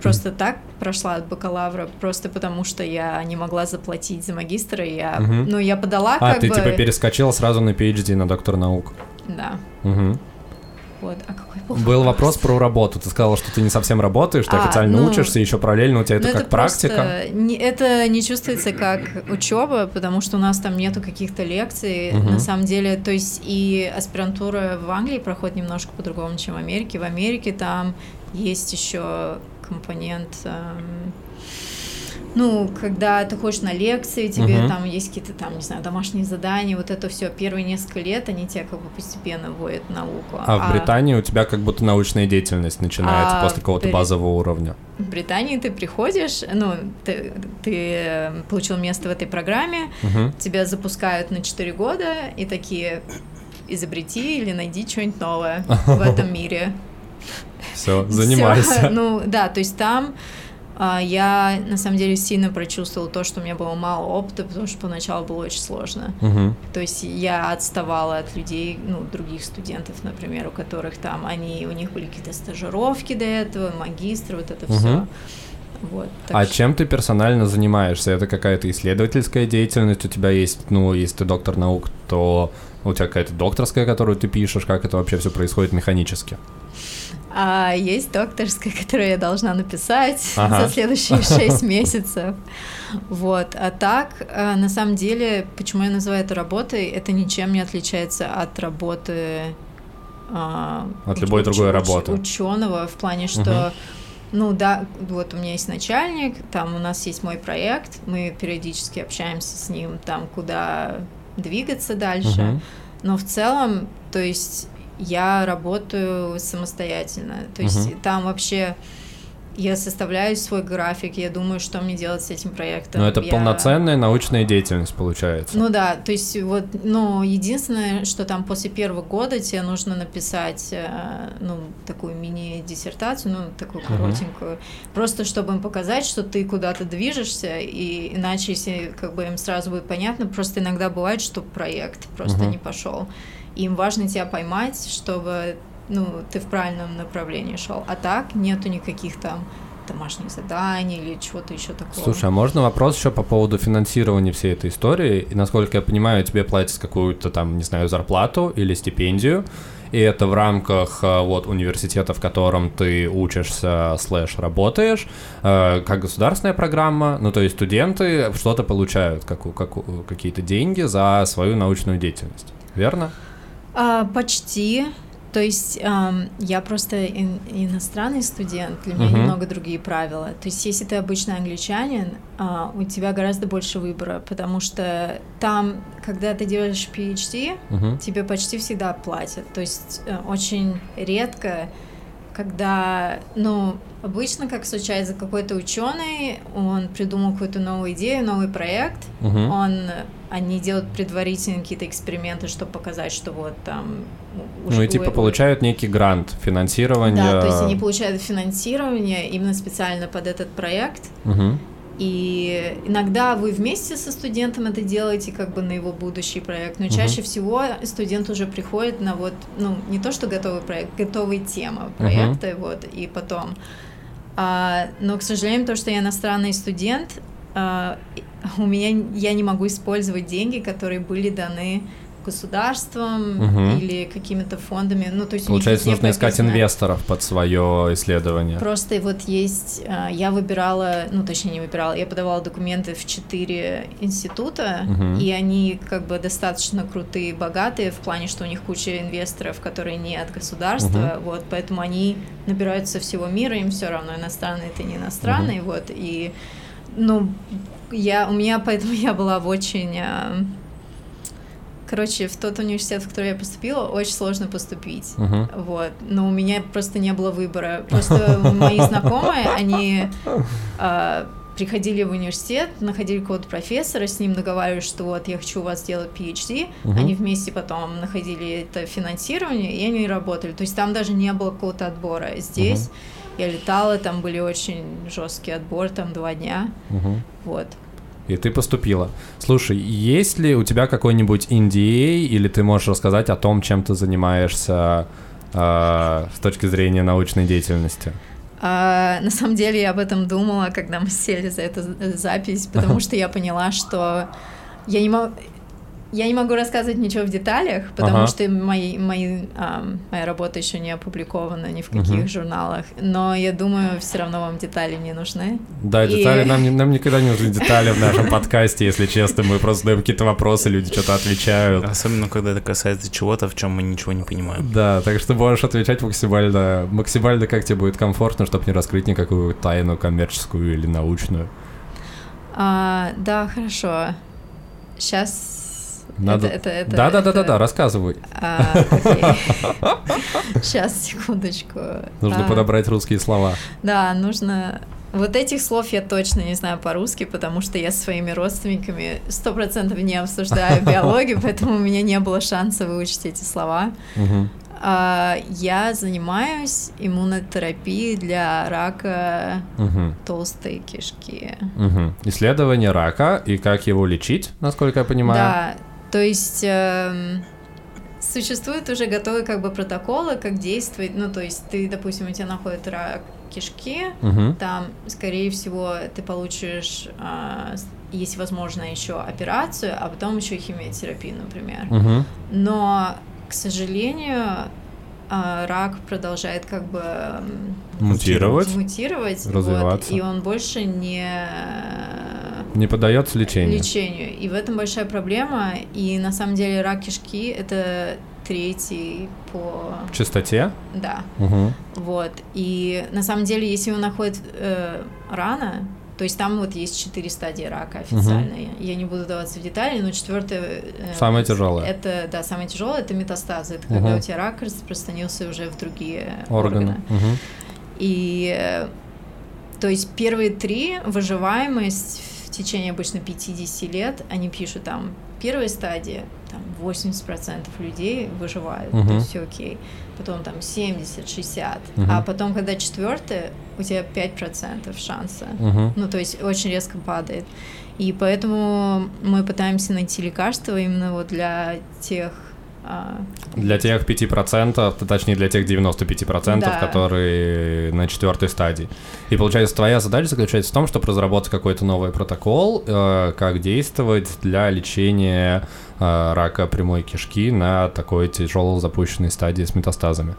просто так прошла от бакалавра, просто потому что я не могла заплатить за магистра. Я, Мгм. ну, я подала А, как ты бы. типа перескочила сразу на PhD, на доктор наук. Да. Мгм. Вот. А какой был, Был вопрос про работу. Ты сказала, что ты не совсем работаешь, ты А, официально ну, учишься, еще параллельно у тебя это Ну, как практика. просто не- это не чувствуется как учеба, потому что у нас там нету каких-то лекций. Мгм. На самом деле, то есть и аспирантура в Англии проходит немножко по-другому, чем в Америке. В Америке там есть еще компонент. эм, ну, когда ты ходишь на лекции, тебе Мгм. там есть какие-то там, не знаю, домашние задания, вот это все. Первые несколько лет они тебя как бы постепенно вводят в науку. А в Британии у тебя как будто научная деятельность начинается А после какого-то Бри- базового уровня. В Британии ты приходишь, ну, ты, ты э, получил место в этой программе, Мгм. тебя запускают на 4 года и такие изобрети или найди что-нибудь новое в [LAUGHS] этом мире. Все, занимайся. [LAUGHS] Ну, да, то есть там а, я на самом деле сильно прочувствовала то, что у меня было мало опыта, потому что поначалу было очень сложно. Мгм. То есть я отставала от людей, ну, других студентов, например, у которых там они, у них были какие-то стажировки до этого, магистры, вот это все. Мгм. Вот. А что- чем ты персонально занимаешься? Это какая-то исследовательская деятельность? У тебя есть, ну, если ты доктор наук, то у тебя какая-то докторская, которую ты пишешь, как это вообще все происходит механически? А есть докторская, [LAUGHS] которую я должна написать Ага. за следующие [LAUGHS] шесть месяцев. Вот. А так, э, на самом деле, почему я называю это работой, это ничем не отличается от работы а, От любой другой работы. ученого в плане, что ну да, вот у меня есть начальник, там у нас есть мой проект, мы периодически общаемся с ним, там куда двигаться дальше. Мгм. Но в целом, то есть я работаю самостоятельно. То есть Мгм. там вообще я составляю свой график, я думаю, что мне делать с этим проектом. Ну, это Я- полноценная научная деятельность, получается. Ну да, то есть вот, ну, единственное, что там после первого года тебе нужно написать, э, ну, такую мини-диссертацию, ну, такую коротенькую, просто чтобы им показать, что ты куда-то движешься, и иначе, если как бы им сразу будет понятно, просто иногда бывает, что проект просто Мгм. не пошел. Им важно тебя поймать, чтобы, ну, ты в правильном направлении шел. А так нету никаких там домашних заданий или чего-то еще такого. Слушай, а можно вопрос еще по поводу финансирования всей этой истории? И насколько я понимаю, тебе платят какую-то там, не знаю, зарплату или стипендию, и это в рамках э, вот университета, в котором ты учишься слэш работаешь, э, как государственная программа, ну то есть студенты что-то получают, как, как какие-то деньги за свою научную деятельность, верно? А, почти. То есть я просто ин- иностранный студент, для меня Мгм. немного другие правила. То есть если ты обычный англичанин, а, у тебя гораздо больше выбора, потому что там, когда ты делаешь PhD, Мгм. тебе почти всегда платят. То есть э, очень редко, когда, ну, обычно, как случается, какой-то ученый, он придумал какую-то новую идею, новый проект, Мгм. он, они делают предварительно какие-то эксперименты, чтобы показать, что вот там... уж Ну и типа у- получают некий грант финансирования. Да, то есть они получают финансирование именно специально под этот проект, Мгм. И иногда вы вместе со студентом это делаете как бы на его будущий проект, но чаще всего студент уже приходит на вот, ну, не то что готовый проект, готовые темы проекта, вот, и потом. А, но, к сожалению, то, что я иностранный студент, а, у меня я не могу использовать деньги, которые были даны государством Мгм. или какими-то фондами. Ну, то есть Получается, нужно искать прописано. инвесторов под свое исследование. Просто вот есть, а, я выбирала, ну точнее не выбирала, я подавала документы в четыре института, Мгм. и они как бы достаточно крутые, богатые в плане, что у них куча инвесторов, которые не от государства, вот, поэтому они набираются всего мира, им все равно иностранные это не иностранные, вот, и, ну, я, у меня, поэтому [LAUGHS] я была в очень а, Короче, в тот университет, в который я поступила, очень сложно поступить. Мгм. Вот. Но у меня просто не было выбора. Просто мои знакомые, они а, приходили в университет, находили какого-то профессора, с ним договаривались, что вот я хочу у вас сделать PhD. Мгм. Они вместе потом находили это финансирование, и они работали. То есть там даже не было какого-то отбора. Здесь я летала, там были очень жесткий отбор, там два дня. Мгм. Вот. И ты поступила. Слушай, есть ли у тебя какой-нибудь NDA, или ты можешь рассказать о том, чем ты занимаешься э, с точки зрения научной деятельности? А, на самом деле я об этом думала, когда мы сели за эту з- запись, потому [LAUGHS] что я поняла, что я не могу... Я не могу рассказывать ничего в деталях, потому Ага. что мои, мои, ам, моя работа еще не опубликована ни в каких Мгм. журналах. Но я думаю, все равно вам детали не нужны. Да, И- детали, нам, не- нам никогда не нужны детали в нашем [LAUGHS] подкасте, если честно. Мы просто задаем какие-то вопросы, люди что-то отвечают. Особенно, когда это касается чего-то, в чем мы ничего не понимаем. Да, так что можешь отвечать максимально, максимально как тебе будет комфортно, чтобы не раскрыть никакую тайну коммерческую или научную. А, да, хорошо. Сейчас... Надо- Это, это, это, Да, да, да, да, это- да, рассказывай. Сейчас, [LAUGHS] секундочку. Нужно А, подобрать русские слова. Да, нужно... Вот этих слов я точно не знаю по-русски, потому что я со своими родственниками сто процентов не обсуждаю [LAUGHS] биологию, поэтому у меня не было шанса выучить эти слова. А, Я занимаюсь иммунотерапией для рака толстой кишки. Исследование рака и как его лечить, насколько я понимаю. Да, то есть эм, существуют уже готовые как бы протоколы, как действовать. Ну, то есть ты, допустим, у тебя находит рак кишки, Мгм. там, скорее всего, ты получишь, а, с- если возможно, еще операцию, а потом еще химиотерапию, например. Мгм. Но, к сожалению, а, рак продолжает как бы Мутировать. мутировать, вот, Развиваться. и он больше не Не поддается лечению. лечению. И в этом большая проблема. И на самом деле рак кишки это третий по... В чистоте. Да, Мгм. вот. И на самом деле, если его находят э, рано, то есть там вот есть четыре стадии рака официальные. Я не буду даваться в детали, но четвертая... э, Самая тяжелая. Это, да, самое тяжелое это метастазы. Это Мгм. когда у тебя рак распространился уже в другие Органы. органы. Мгм. И то есть первые три выживаемость в течение обычно 50 лет, они пишут там первая стадия, там 80% людей выживают, Мгм. то есть все окей. Потом там 70, 60. Мгм. А потом, когда четвертая, у тебя 5% шанса. Мгм. Ну, то есть очень резко падает. И поэтому мы пытаемся найти лекарства именно вот для тех а, Для тех 5%, т- точнее для тех 95%, Да. которые на четвертой стадии. И получается, твоя задача заключается в том, чтобы разработать какой-то новый протокол, э, как действовать для лечения э, рака прямой кишки на такой тяжело запущенной стадии с метастазами.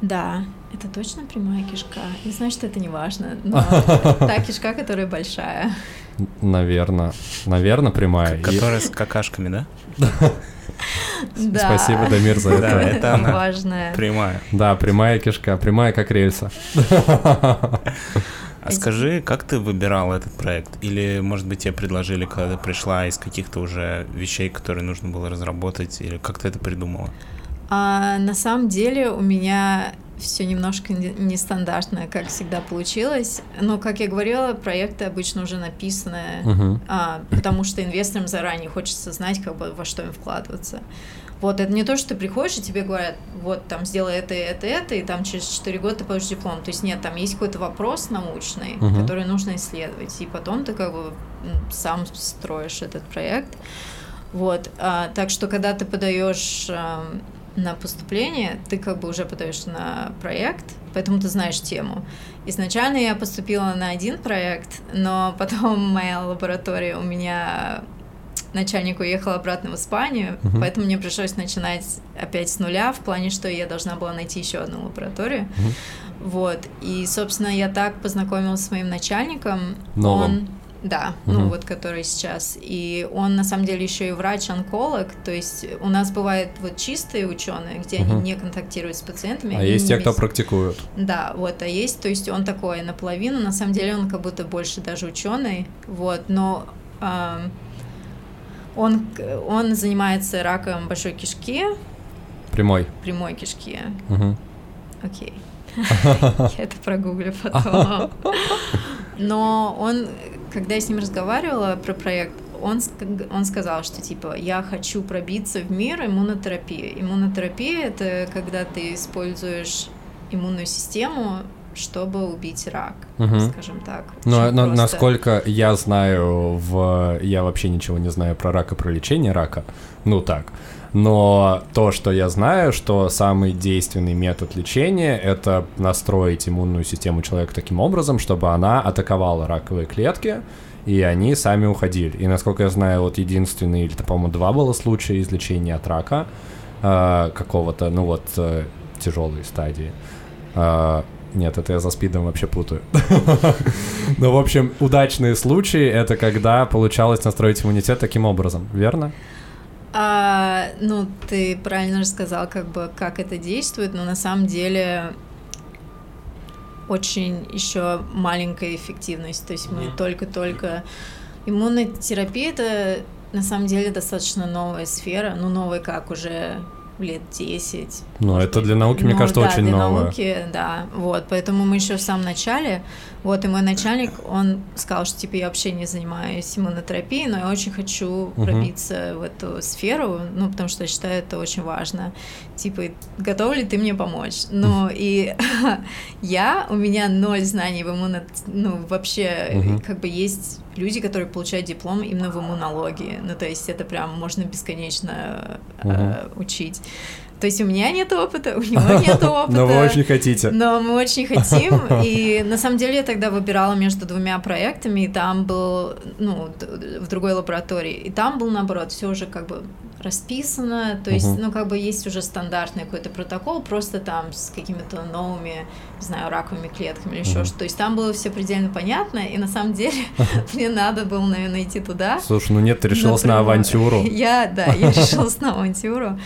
Да, это точно прямая кишка. Знаю, что это не важно, но [LAUGHS] та кишка, которая большая. Наверное, наверное, прямая. Которая с какашками, да? [LAUGHS] Да. Спасибо, Дамир, за Да, это. это она. Важная. Прямая. Да, прямая кишка, прямая как рельса. [LAUGHS] А скажи, как ты выбирал этот проект? Или, может быть, тебе предложили, когда ты пришла из каких-то уже вещей, которые нужно было разработать? Или как ты это придумала? А на самом деле у меня все немножко не- нестандартно, как всегда получилось. Но, как я говорила, проекты обычно уже написаны, Мгм. а, потому что инвесторам заранее хочется знать, как бы, во что им вкладываться. Вот, это не то, что ты приходишь, и тебе говорят, вот, там, сделай это, это, это, и там через 4 года ты получишь диплом. То есть нет, там есть какой-то вопрос научный, Мгм. который нужно исследовать, и потом ты как бы сам строишь этот проект. Вот, а, так что когда ты подаешь ам, на поступление, ты как бы уже подаешь на проект, поэтому ты знаешь тему. Изначально я поступила на один проект, но потом [LAUGHS] моя лаборатория у меня начальник уехал обратно в Испанию, Мгм. поэтому мне пришлось начинать опять с нуля, в плане, что я должна была найти еще одну лабораторию. Мгм. Вот. И, собственно, я так познакомилась с моим начальником. Новым. Он, да, ну Мгм. вот который сейчас. И он на самом деле еще и врач-онколог. То есть у нас бывают вот чистые ученые, где Мгм. они не контактируют с пациентами. А есть те, кто медици- практикует. да, вот, а есть, то есть он такой наполовину, на самом деле он как будто больше даже ученый, вот, но ам, он, он занимается раком большой кишки, Прямой. прямой кишки, Мгм. окей, [LAUGHS] [LAUGHS] я это прогуглю потом. [LAUGHS] Но он, когда я с ним разговаривала про проект, он, он сказал, что типа я хочу пробиться в мир иммунотерапии. Иммунотерапия это когда ты используешь иммунную систему, чтобы убить рак, Мгм. скажем так. Но, Очень но просто. насколько я знаю, в... я вообще ничего не знаю про рак и про лечение рака. Ну так. Но то, что я знаю, что самый действенный метод лечения — это настроить иммунную систему человека таким образом, чтобы она атаковала раковые клетки, и они сами уходили. И насколько я знаю, вот единственный, или, по-моему, два было случая излечения от рака э, какого-то, ну вот, тяжелой стадии. Э, нет, это я за спидом вообще путаю. [LAUGHS] Ну, в общем, удачные случаи — это когда получалось настроить иммунитет таким образом, верно? А, ну, ты правильно рассказал, как бы, как это действует, но на самом деле очень еще маленькая эффективность. То есть мы только-только... Иммунотерапия — это на самом деле достаточно новая сфера, ну, новая как уже лет 10. Ну, может это для науки, мне Ну, кажется, да, очень для новое. науки, да, вот, поэтому мы еще в самом начале, вот, и мой начальник, он сказал, что, типа, я вообще не занимаюсь иммунотерапией, но я очень хочу пробиться в эту сферу, ну, потому что я считаю это очень важно, типа, готов ли ты мне помочь? Ну, и [LAUGHS] я, у меня ноль знаний в иммуно... ну, вообще, как бы есть люди, которые получают диплом именно в иммунологии, ну, то есть это прям можно бесконечно э, учить. То есть у меня нет опыта, у него [LAUGHS] нет опыта. Но вы очень хотите. Но мы очень [LAUGHS] хотим, и на самом деле я тогда выбирала между двумя проектами, и там был, ну, в другой лаборатории, и там был, наоборот, все уже как бы расписано, то есть, Мгм. ну, как бы есть уже стандартный какой-то протокол, просто там с какими-то новыми, не знаю, раковыми клетками или еще что. То есть там было все предельно понятно, и на самом деле [LAUGHS] мне надо было, наверное, идти туда. Слушай, ну нет, ты решилась на авантюру. Я, да, я решилась на авантюру.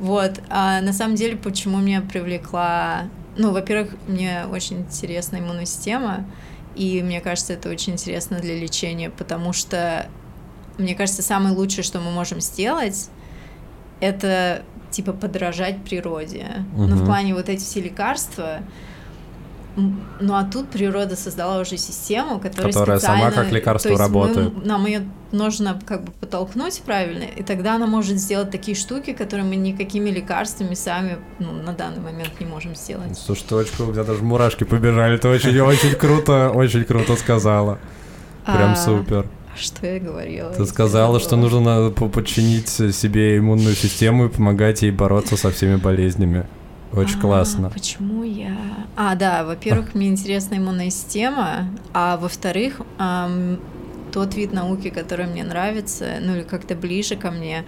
Вот. А на самом деле, почему меня привлекла... Ну, во-первых, мне очень интересна иммунная система, и мне кажется, это очень интересно для лечения, потому что, мне кажется, самое лучшее, что мы можем сделать, это типа подражать природе. Ну, в Мгм. плане вот эти все лекарства, Ну а тут природа создала уже систему, которая, Которая сама как лекарство есть мы- работает. нам ее нужно как бы подтолкнуть правильно, и тогда она может сделать такие штуки, которые мы никакими лекарствами сами ну, на данный момент не можем сделать. Слушай, ты очень круто, у меня даже мурашки побежали. Ты очень, очень круто, очень круто сказала. Прям А, супер. Что я говорила? Ты сказала, что нужно подчинить себе иммунную систему и помогать ей бороться со всеми болезнями. Очень А, классно. Почему я... А, да, во-первых, мне интересна иммунная система, а во-вторых, ам, тот вид науки, который мне нравится, ну или как-то ближе ко мне,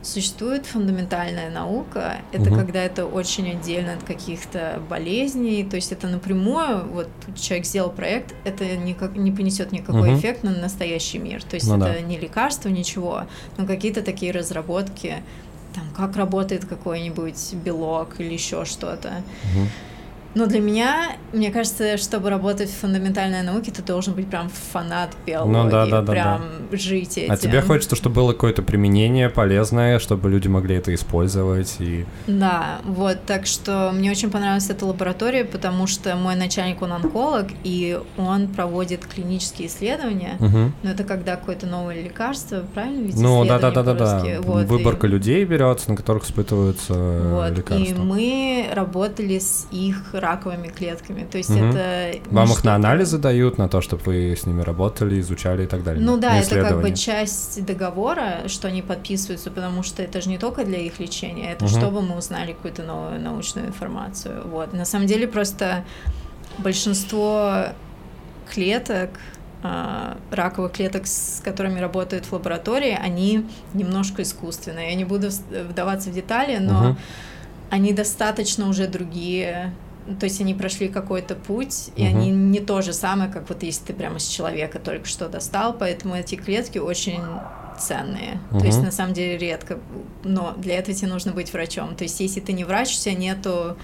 существует фундаментальная наука. Это Мгм. когда это очень отдельно от каких-то болезней, то есть это напрямую, вот человек сделал проект, это никак, не понесет никакой Мгм. эффект на настоящий мир. То есть Ну это да. не лекарство, ничего, но какие-то такие разработки, там, как работает какой-нибудь белок или еще что-то. Мгм. Но для меня, мне кажется, чтобы работать в фундаментальной науке, ты должен быть прям фанат биологии, Ну да, да, да, прям жить этим. А тебе хочется, чтобы было какое-то применение полезное, чтобы люди могли это использовать и... Да, вот, так что мне очень понравилась эта лаборатория, потому что мой начальник, он онколог, и он проводит клинические исследования, Мгм. но это когда какое-то новое лекарство, правильно ведь Ну да, да, да, да, да. по-русски? Вот, и- Выборка людей берется, на которых испытываются Вот, и лекарства. мы работали с их раковыми клетками, то есть Мгм. это... Вам их на анализы дают, на то, чтобы вы с ними работали, изучали и так далее. Ну да, это как бы часть договора, что они подписываются, потому что это же не только для их лечения, это Мгм. чтобы мы узнали какую-то новую научную информацию. Вот. На самом деле просто большинство клеток, а, раковых клеток, с которыми работают в лаборатории, они немножко искусственные. Я не буду вдаваться в детали, но Мгм. они достаточно уже другие. То есть они прошли какой-то путь, и Мгм. они не то же самое, как вот если ты прямо с человека только что достал, поэтому эти клетки очень ценные. То есть на самом деле редко, но для этого тебе нужно быть врачом. То есть если ты не врач, у тебя нету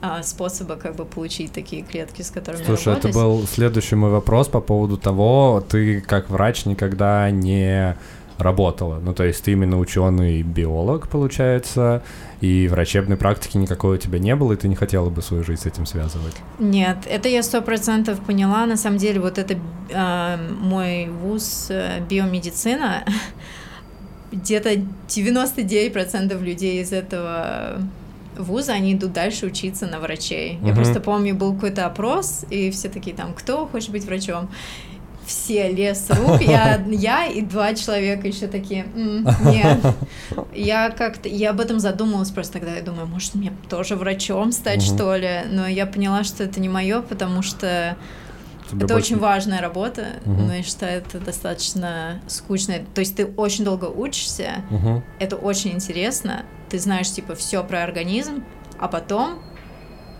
а, способа как бы получить такие клетки, с которыми Слушай, это работать. был следующий мой вопрос по поводу того, ты как врач никогда не работала. Ну, то есть ты именно ученый биолог, получается, и врачебной практики никакой у тебя не было, и ты не хотела бы свою жизнь с этим связывать. Нет, это я сто процентов поняла. На самом деле, вот это а, мой вуз э, биомедицина. [LAUGHS] Где-то 99% людей из этого вуза, они идут дальше учиться на врачей. Я Мгм. просто помню, был какой-то опрос, и все такие там, кто хочет быть врачом? Все лес рук, я, [LAUGHS] я и два человека еще такие, «М, нет. [LAUGHS] Я как-то, я об этом задумалась просто тогда, я думаю, может мне тоже врачом стать, Мгм. что ли? Но я поняла, что это не мое, потому что Тебе это больше- очень важная работа, Мгм. но я считаю, это достаточно скучно. То есть ты очень долго учишься, Мгм. это очень интересно, ты знаешь, типа, все про организм, а потом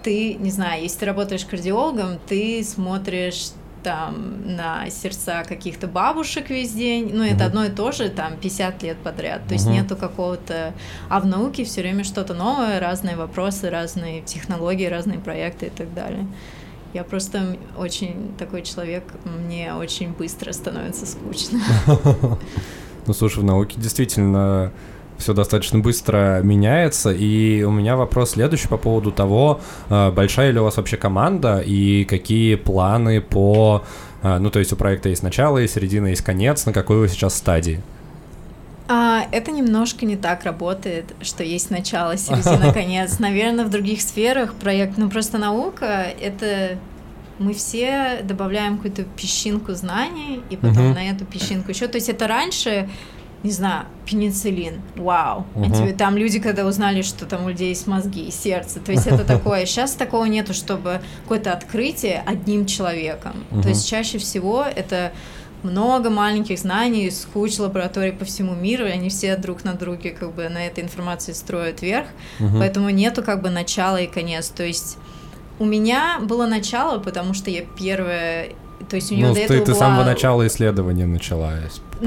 ты, не знаю, если ты работаешь кардиологом, ты смотришь там на сердца каких-то бабушек весь день, ну это Мгм. одно и то же, там 50 лет подряд, то есть Мгм. нету какого-то, а в науке все время что-то новое, разные вопросы, разные технологии, разные проекты и так далее. Я просто очень такой человек, мне очень быстро становится скучно. [LAUGHS] Ну, слушай, в науке действительно все достаточно быстро меняется, и у меня вопрос следующий по поводу того, э, большая ли у вас вообще команда, и какие планы по... э, Ну, то есть у проекта есть начало, есть середина, есть конец, на какой вы сейчас стадии? А, это немножко не так работает, что есть начало, середина, [LAUGHS] конец. Наверное, в других сферах проект, ну просто наука, это мы все добавляем какую-то песчинку знаний, и потом Мгм. на эту песчинку еще. То есть это раньше, не знаю, пенициллин, вау. А Мгм. тебе- там люди, когда узнали, что там у людей есть мозги, сердце, то есть это такое. [LAUGHS] Сейчас такого нету, чтобы какое-то открытие одним человеком. Мгм. То есть чаще всего это много маленьких знаний из куч лабораторий по всему миру, и они все друг на друге как бы на этой информации строят вверх, Мгм. поэтому нету как бы начала и конец. То есть у меня было начало, потому что я первая, то есть у него Ну, до ты, этого ты с была... самого начала исследования начала,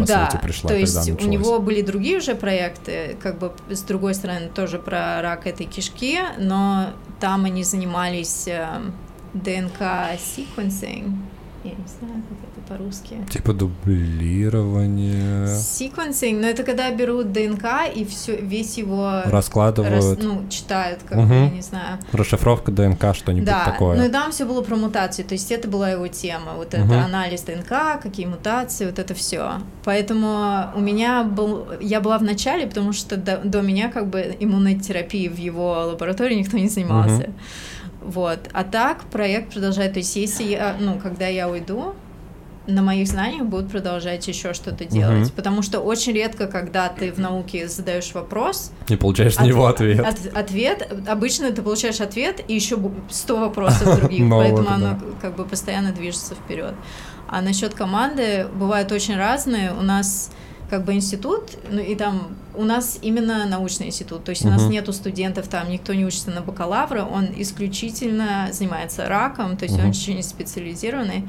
по да, сути, пришла, то есть у началось. него были другие уже проекты, как бы с другой стороны тоже про рак этой кишки, но там они занимались эм, ДНК sequencing, я не знаю, как это по-русски. Типа дублирование, Sequencing, но это когда берут ДНК и все, весь его раскладывают, рас- ну, читают, как бы, я не знаю. расшифровка ДНК, что-нибудь Да, такое. ну и там все было про мутации, то есть это была его тема, вот это Мгм. анализ ДНК, какие мутации, вот это все. Поэтому у меня был, я была в начале, потому что до, до меня как бы иммунотерапией в его лаборатории никто не занимался. Вот. А так проект продолжает. То есть, если я, ну, когда я уйду, на моих знаниях будут продолжать еще что-то делать. Мгм. Потому что очень редко, когда ты в науке задаешь вопрос, И получаешь на от- него ответ. от- ответ, обычно ты получаешь ответ и еще 100 вопросов других, [LAUGHS] Новых, поэтому оно как бы постоянно движется вперед. А насчет команды бывают очень разные. У нас как бы институт, ну и там у нас именно научный институт, то есть у нас нету студентов, там никто не учится на бакалавра, он исключительно занимается раком, то есть Мгм. он очень специализированный.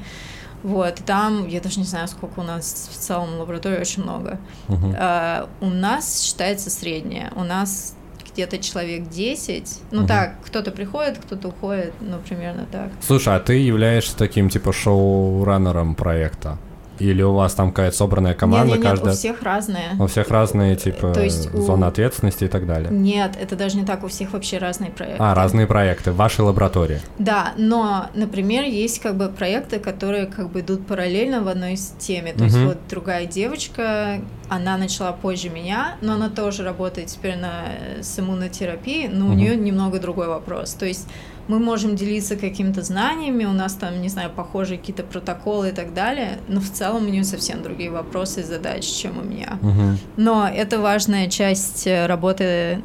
Вот, и там, я даже не знаю, сколько у нас в целом лаборатории, очень много. Мгм. А, у нас считается среднее. У нас где-то человек 10. Ну Мгм. так, кто-то приходит, кто-то уходит, ну примерно так. Слушай, а ты являешься таким типа шоураннером проекта? Или у вас там какая-то собранная команда, Нет, нет, нет, каждая... у всех разные. У всех разные, типа, То есть у- зоны ответственности и так далее. Нет, это даже не так, у всех вообще разные проекты. А, разные проекты в вашей лаборатории. Да, но, например, есть как бы проекты, которые как бы идут параллельно в одной теме. То есть Мгм. вот другая девочка, она начала позже меня, но она тоже работает теперь на, с иммунотерапией, но у Мгм. нее немного другой вопрос. То есть мы можем делиться какими-то знаниями, у нас там, не знаю, похожие какие-то протоколы и так далее, но в целом у нее совсем другие вопросы и задачи, чем у меня. Мгм. Но это важная часть э, работы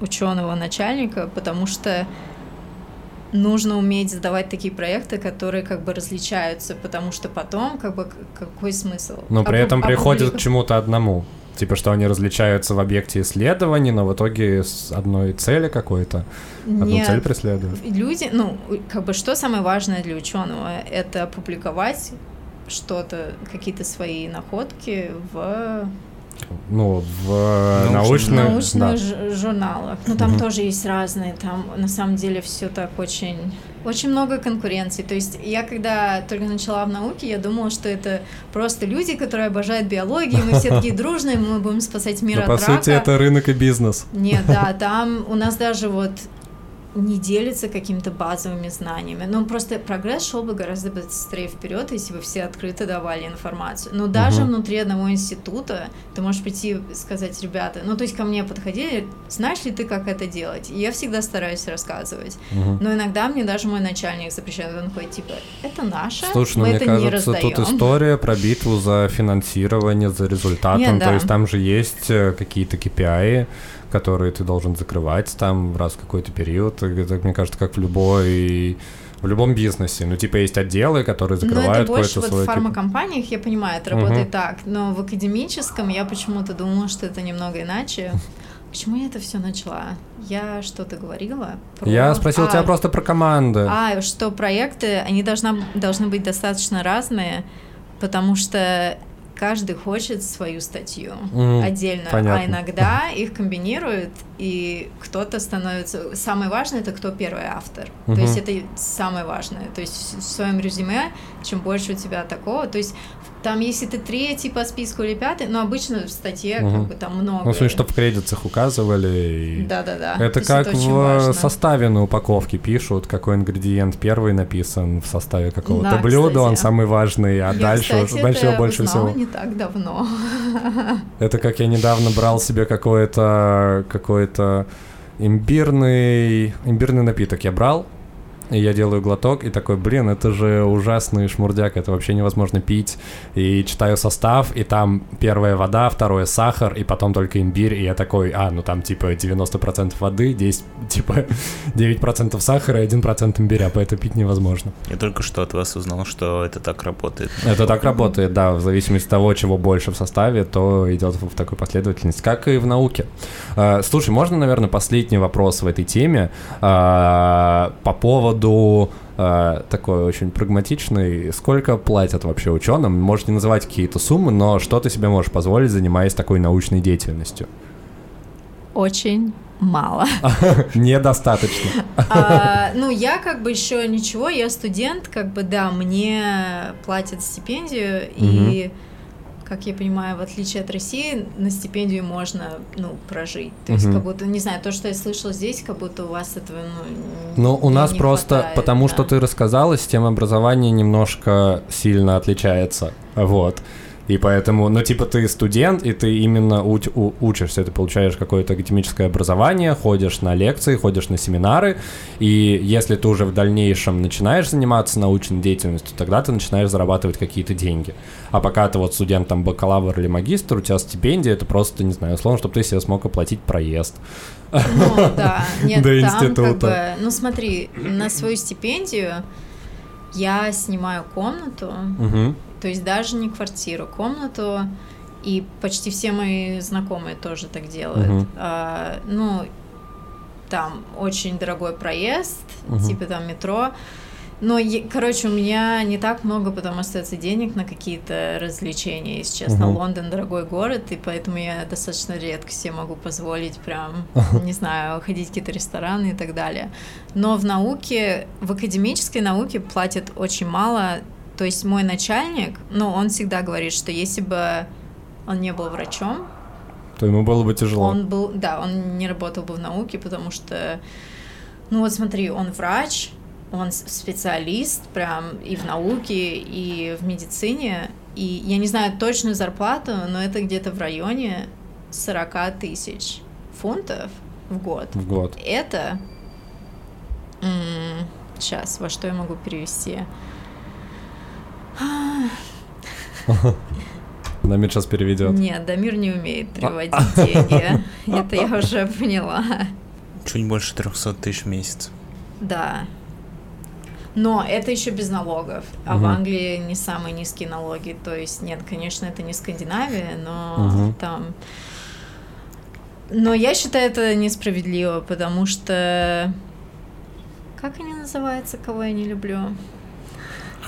ученого начальника, потому что нужно уметь задавать такие проекты, которые как бы различаются, потому что потом как бы какой смысл? Но при этом приходят к чему-то одному. Типа, что они различаются в объекте исследований, но в итоге с одной цели какой-то. Одну Нет, цель преследуют. люди, ну, как бы что самое важное для ученого, это публиковать что-то, какие-то свои находки в Ну, в Научных- научных... да. журналах. Ну, там Мгм. тоже есть разные, там на самом деле все так очень... Очень много конкуренции. То есть я когда только начала в науке, я думала, что это просто люди, которые обожают биологию, мы все такие [LAUGHS] дружные, мы будем спасать мир Но, от по рака. сути, это рынок и бизнес. Нет, да, [LAUGHS] там у нас даже вот не делится какими-то базовыми знаниями. Ну, просто прогресс шел бы гораздо быстрее вперед, если бы все открыто давали информацию. Но даже Мгм. внутри одного института ты можешь прийти и сказать, ребята, ну, то есть ко мне подходили, знаешь ли ты, как это делать? И я всегда стараюсь рассказывать. Мгм. Но иногда мне даже мой начальник запрещает, он такой, типа, это наше, Слушай, ну мы мне это не кажется, тут раздаем. история про битву за финансирование, за результатом. Нет, То да. есть там же есть э, какие-то KPI, которые ты должен закрывать там раз в какой-то период. Это, мне кажется, как в любой в любом бизнесе. Ну, типа, есть отделы, которые Ну, это закрывают больше вот в типа- фармакомпаниях, я понимаю, это работает Мгм. так, но в академическом я почему-то думала, что это немного иначе. [LAUGHS] Почему я это все начала? Я что-то говорила? про- Я спросил А, тебя просто про команды. А, что проекты, они должна, должны быть достаточно разные, потому что каждый хочет свою статью М, отдельно, а понятно. иногда их комбинируют, и кто-то становится... Самое важное — это кто первый автор. Мгм. То есть это самое важное. То есть в своем резюме, чем больше у тебя такого, то есть там, если ты третий по списку или пятый, но обычно в статье Мгм. как бы там много. Ну, в смысле, чтобы в кредитах указывали. и- Да-да-да. То Это есть как очень в важно. составе на упаковке пишут, какой ингредиент первый написан в составе какого-то Да, блюда, он кстати. самый важный, а Я, дальше, кстати, дальше это больше всего. не так давно. [LAUGHS] Это как я недавно брал себе какой-то какой-то имбирный имбирный напиток. Я брал, и я делаю глоток, и такой, блин, это же ужасный шмурдяк, это вообще невозможно пить. И читаю состав, и там первая вода, второе сахар, и потом только имбирь, и я такой, а, ну там типа 90% воды, 10, [LAUGHS] типа 9% сахара и 1% имбиря, поэтому пить невозможно. Я только что от вас узнал, что это так работает. Это так работает, да, в зависимости от того, чего больше в составе, то идет в такой последовательности, как и в науке. А, Слушай, можно, наверное, последний вопрос в этой теме а, по поводу а, такой очень прагматичный. Сколько платят вообще ученым? Можете не называть какие-то суммы, но что ты себе можешь позволить, занимаясь такой научной деятельностью? Очень мало. [LAUGHS] Недостаточно. А, ну, я как бы еще ничего, я студент, как бы, да, мне платят стипендию, и, как я понимаю, в отличие от России, на стипендию можно, ну, прожить. То есть, Мгм. как будто, не знаю, то, что я слышала здесь, как будто у вас этого, ну, Ну, у нас просто, хватает, потому да. что ты рассказала, система образования немножко сильно отличается. Вот. И поэтому, ну, типа, ты студент, и ты именно уч- у- учишься, ты получаешь какое-то академическое образование, ходишь на лекции, ходишь на семинары, и если ты уже в дальнейшем начинаешь заниматься научной деятельностью, тогда ты начинаешь зарабатывать какие-то деньги. А пока ты вот студент, там, бакалавр или магистр, у тебя стипендия, это просто, не знаю, условно, чтобы ты себе смог оплатить проезд. Ну, да, [LAUGHS] нет, До там как института. бы, ну, смотри, на свою стипендию я снимаю комнату. То есть даже не квартиру, комнату. И почти все мои знакомые тоже так делают. Мгм. А, ну, там очень дорогой проезд, Мгм. типа там метро. Но, короче, у меня не так много потом остается денег на какие-то развлечения, если честно. Мгм. Лондон дорогой город, и поэтому я достаточно редко себе могу позволить прям, не знаю, ходить в какие-то рестораны и так далее. Но в науке, в академической науке платят очень мало. То есть мой начальник, ну, он всегда говорит, что если бы он не был врачом, То ему было бы тяжело. он был, да, он не работал бы в науке, потому что, ну вот смотри, он врач, он специалист прям и в науке, и в медицине, и я не знаю точную зарплату, но это где-то в районе 40 тысяч фунтов в год. в год. Это, сейчас, во что я могу перевести? [LAUGHS] Дамир сейчас переведет. Нет, Дамир не умеет переводить деньги. [LAUGHS] Это я уже поняла. Чуть больше 300 тысяч в месяц. Да. Но это еще без налогов. А в Мгм. Англии не самые низкие налоги. То есть, нет, конечно, это не Скандинавия, но Мгм. там... Но я считаю это несправедливо, потому что... Как они называются, кого я не люблю?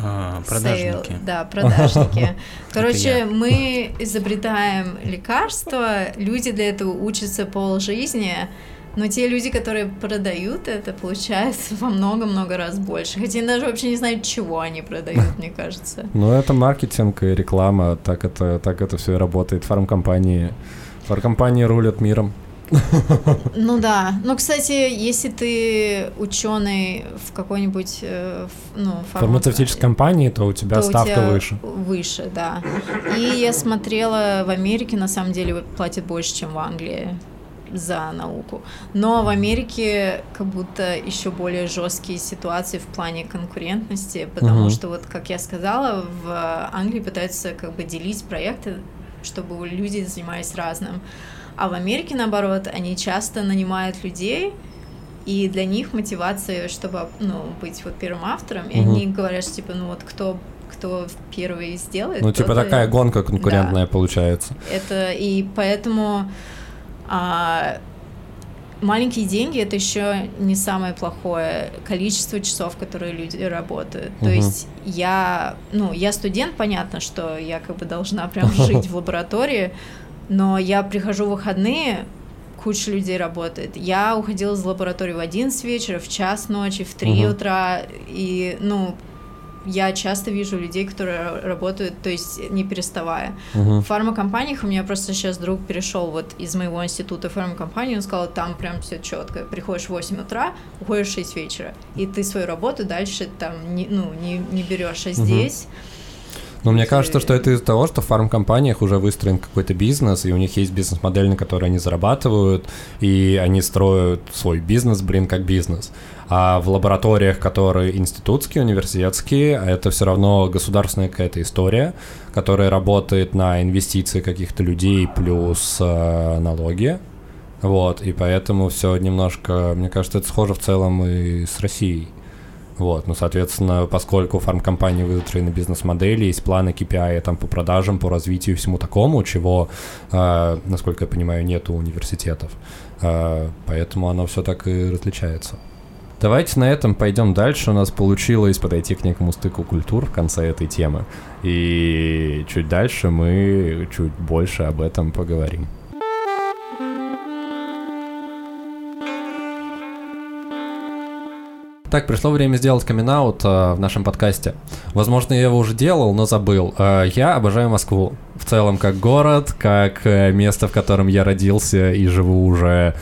А, Sale, продажники. да, продажники. [LAUGHS] Короче, мы изобретаем лекарства, люди для этого учатся полжизни, но те люди, которые продают это, получают во много-много раз больше. Хотя они даже вообще не знают, чего они продают, [LAUGHS] мне кажется. Ну, это маркетинг и реклама, так это, так это все и работает. Фармкомпании, фармкомпании рулят миром. Ну да. Ну, кстати, если ты ученый в какой-нибудь э, ну, фарма- Фармацевтической компании, то у тебя то у ставка тебя выше. Выше, да. И я смотрела, в Америке на самом деле платят больше, чем в Англии за науку. Но в Америке как будто еще более жесткие ситуации в плане конкурентности, потому Мгм. что вот, как я сказала, в Англии пытаются как бы делить проекты, чтобы люди занимались разным. А в Америке, наоборот, они часто нанимают людей, и для них мотивация, чтобы ну, быть вот первым автором, и Мгм. они говорят, что, типа, ну вот кто, кто первый сделает. Ну, типа такая гонка конкурентная получается. Это и поэтому а, маленькие деньги это еще не самое плохое количество часов, которые люди работают. То Мгм. есть я, ну, я студент, понятно, что я как бы должна прям жить в лаборатории, но я прихожу в выходные, куча людей работает. Я уходила из лаборатории в 11 вечера, в час ночи, в 3 Мгм. утра, и, ну, я часто вижу людей, которые работают, то есть не переставая. Мгм. В фармакомпаниях у меня просто сейчас друг перешел вот из моего института в фармакомпанию, он сказал, там прям все четко. Приходишь в 8 утра, уходишь в 6 вечера. И ты свою работу дальше там не, ну, не, не берешь. А здесь Но мне кажется, что это из-за того, что в фармкомпаниях уже выстроен какой-то бизнес, и у них есть бизнес-модель, на которой они зарабатывают, и они строят свой бизнес, блин, как бизнес. А в лабораториях, которые институтские, университетские, это все равно государственная какая-то история, которая работает на инвестиции каких-то людей плюс э, налоги. Вот, и поэтому все немножко, мне кажется, это схоже в целом и с Россией. Вот, ну, соответственно, поскольку фармкомпании выстроены бизнес-модели, есть планы KPI там по продажам, по развитию всему такому, чего, э, насколько я понимаю, нет у университетов. Э, поэтому оно все так и различается. Давайте на этом пойдем дальше. У нас получилось подойти к некому стыку культур в конце этой темы. И чуть дальше мы чуть больше об этом поговорим. Так, пришло время сделать камин в нашем подкасте. Возможно, я его уже делал, но забыл. Э, Я обожаю Москву. В целом, как город, как э, место, в котором я родился и живу уже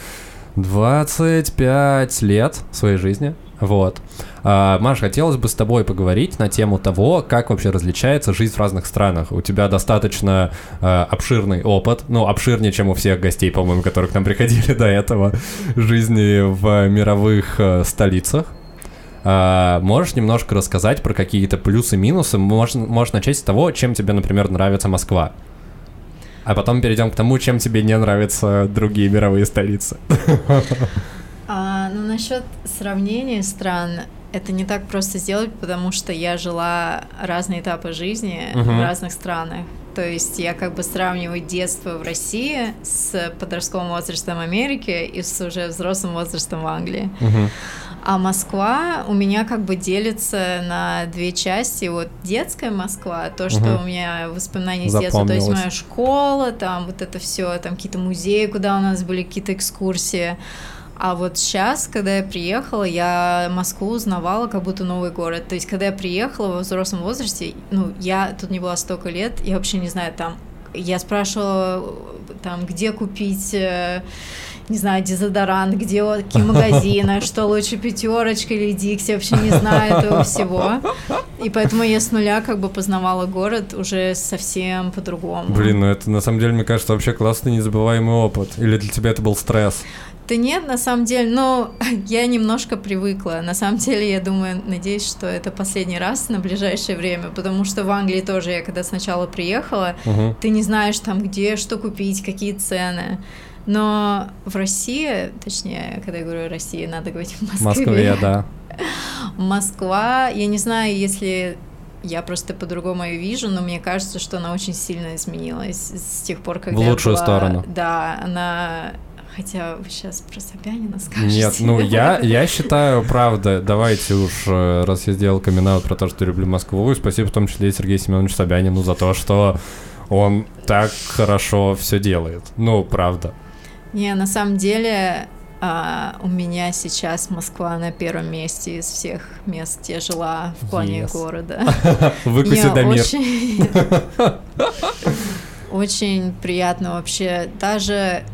25 лет своей жизни. Вот. А, Маш, хотелось бы с тобой поговорить на тему того, как вообще различается жизнь в разных странах. У тебя достаточно э, обширный опыт, ну, обширнее, чем у всех гостей, по-моему, которые к нам приходили до этого, жизни в мировых э, столицах. А, можешь немножко рассказать про какие-то плюсы-минусы? Можно, можешь начать с того, чем тебе, например, нравится Москва. А потом перейдем к тому, чем тебе не нравятся другие мировые столицы. [LAUGHS] А, ну, насчет сравнения стран, это не так просто сделать, потому что я жила разные этапы жизни Мгм. в разных странах. То есть я как бы сравниваю детство в России с подростковым возрастом Америки и с уже взрослым возрастом в Англии. А Москва у меня как бы делится на две части. Вот детская Москва, то, что Мгм. у меня воспоминания с детства, то есть моя школа, там вот это все, там какие-то музеи, куда у нас были какие-то экскурсии. А вот сейчас, когда я приехала, я Москву узнавала как будто новый город. То есть, когда я приехала во взрослом возрасте, ну, я тут не была столько лет, я вообще не знаю, там, я спрашивала, там, где купить э, не знаю, дезодорант, где какие магазины, [LAUGHS] что лучше пятерочка или Дикси, вообще не знаю этого [LAUGHS] всего. И поэтому я с нуля как бы познавала город уже совсем по-другому. Блин, ну это на самом деле, мне кажется, вообще классный незабываемый опыт. Или для тебя это был стресс? Да нет, на самом деле, ну, [LAUGHS] я немножко привыкла. На самом деле, я думаю, надеюсь, что это последний раз на ближайшее время, потому что в Англии тоже я когда сначала приехала, Мгм. ты не знаешь там где, что купить, какие цены. Но в России, точнее, когда я говорю Россия, надо говорить в Москве. Москве, да. [LAUGHS] Москва, я не знаю, если я просто по-другому ее вижу, но мне кажется, что она очень сильно изменилась с тех пор, когда В лучшую была- сторону. Да, она... Хотя вы сейчас про Собянина скажете. Нет, ну я, [LAUGHS] я считаю, правда, давайте уж, э, раз я сделал камин про то, что люблю Москву, и спасибо в том числе и Сергею Семеновичу Собянину за то, что он так хорошо все делает. Ну, правда. Не, на самом деле а, у меня сейчас Москва на первом месте из всех мест, где я жила в плане Yes. города. [LAUGHS] Выкуси Дамир. очень... [LAUGHS] Очень приятно вообще. Даже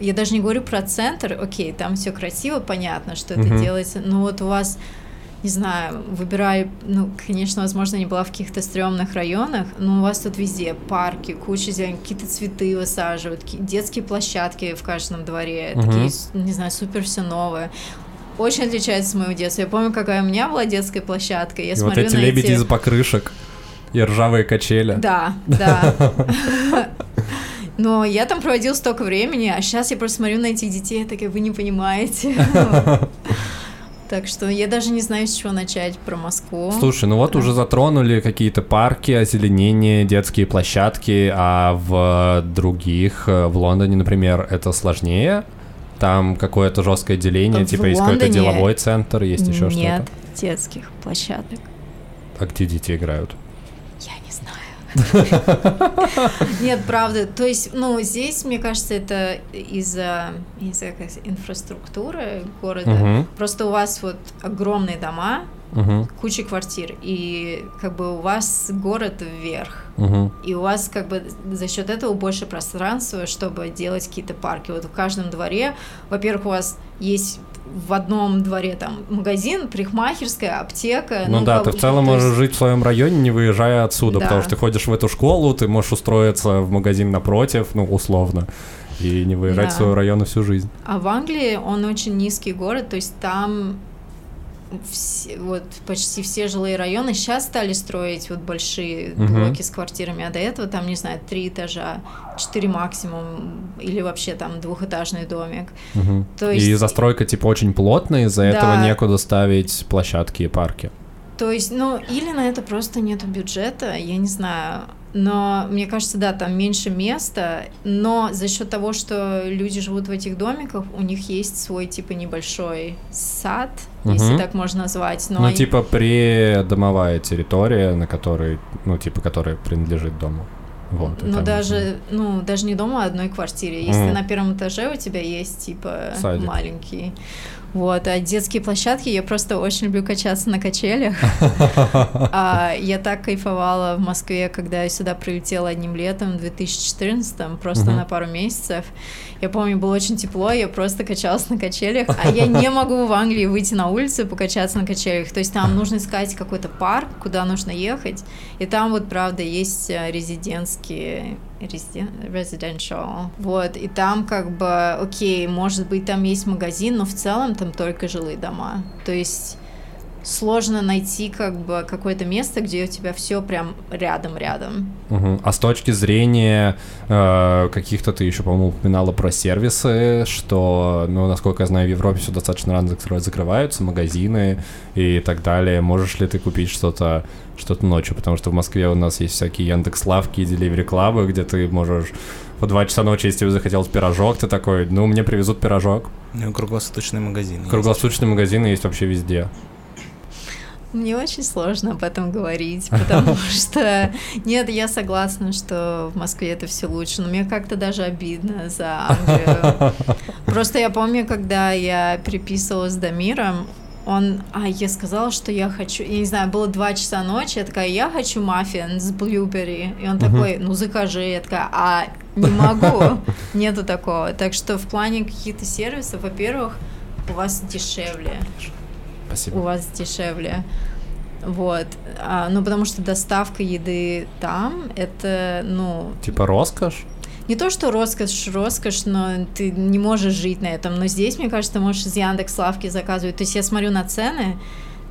я даже не говорю про центр, окей, там все красиво, понятно, что это делается, но вот у вас, не знаю, выбираю, ну, конечно, возможно, не была в каких-то стрёмных районах, но у вас тут везде парки, куча зелени, какие-то цветы высаживают, ки- детские площадки в каждом дворе, Мгм. такие, не знаю, супер все новое. Очень отличается от моего детства. Я помню, какая у меня была детская площадка. Я И вот смотрю эти на лебеди эти... из покрышек и ржавые качели. Да, [LAUGHS] да. Но я там проводила столько времени, а сейчас я просто смотрю на этих детей, я такая, вы не понимаете. [LAUGHS] Так что я даже не знаю, с чего начать про Москву. Слушай, ну вот уже затронули какие-то парки, озеленение, детские площадки, а в других, э, в Лондоне, например, это сложнее. Там какое-то жесткое деление, В типа есть какой-то деловой центр, есть еще Нет что-то. детских площадок. А где дети играют? [LAUGHS] Нет, правда. То есть, ну, здесь, мне кажется, это из-за, сказать, инфраструктуры города. Мгм, Просто у вас вот огромные дома, мгм, куча квартир, и как бы у вас город вверх. мгм. И у вас как бы за счет этого больше пространства, чтобы делать какие-то парки. Вот в каждом дворе, во-первых, у вас есть в одном дворе там магазин, парикмахерская, аптека. Ну, да, как ты в целом есть- можешь жить в своем районе, не выезжая отсюда, Да. потому что ты ходишь в эту школу, ты можешь устроиться в магазин напротив, ну, условно, и не выезжать Да. в свой район всю жизнь. А в Англии он очень низкий город, то есть там все, вот почти все жилые районы сейчас стали строить вот большие Мгм. блоки с квартирами, а до этого там, не знаю, три этажа, четыре максимум, или вообще там двухэтажный домик. Мгм. То И есть- застройка, типа, очень плотная, из-за Да. этого некуда ставить площадки и парки. То есть, ну, или на это просто нету бюджета, я не знаю. Но мне кажется, да, там меньше места, но за счет того, что люди живут в этих домиках, у них есть свой типа небольшой сад, если Мгм. так можно назвать. Но Ну, они- типа, придомовая территория, на которой, ну, типа, которая принадлежит дому. Вот, и Ну даже, ну даже не дома, а одной квартире. Если Мгм. на первом этаже у тебя есть типа Садик. маленький, вот, а детские площадки я просто очень люблю качаться на качелях. [LAUGHS] А, Я так кайфовала в Москве, когда я сюда прилетела одним летом в 2014 просто на пару месяцев. Я помню, было очень тепло, я просто качалась на качелях, а я не могу в Англии выйти на улицу и покачаться на качелях. То есть там нужно искать какой-то парк, куда нужно ехать, и там вот, правда, есть э, резидентские резиден- residential, вот, и там как бы, окей, может быть, там есть магазин, но в целом там только жилые дома, то есть сложно найти как бы какое-то место, где у тебя все прям рядом-рядом. Мгм. А с точки зрения э, каких-то, ты еще, по-моему, упоминала про сервисы, что, ну, насколько я знаю, в Европе все достаточно рано закры- закрываются, магазины и так далее. Можешь ли ты купить что-то что-то ночью? Потому что в Москве у нас есть всякие Яндекс Лавки, Delivery Club, где ты можешь по 2 часа ночи, если тебе захотелось пирожок, ты такой, ну, мне привезут пирожок. Ну, круглосуточный магазин. есть. Круглосуточные магазины есть вообще везде. Мне очень сложно об этом говорить, потому [LAUGHS] что нет, я согласна, что в Москве это все лучше, но мне как-то даже обидно за Англию. [LAUGHS] Просто я помню, когда я переписывалась с Дамиром, он, а, я сказала, что я хочу, я не знаю, было два часа ночи, я такая, я хочу маффин с блюбери, и он такой, ну закажи, я такая, а, не могу, нету такого, так что в плане каких-то сервисов, во-первых, у вас дешевле, у Спасибо. вас дешевле. Вот. А, ну, потому что доставка еды там, это, ну, Типа роскошь? не то, что роскошь, роскошь, но ты не можешь жить на этом. Но здесь, мне кажется, ты можешь из Яндекс Лавки заказывать. То есть я смотрю на цены,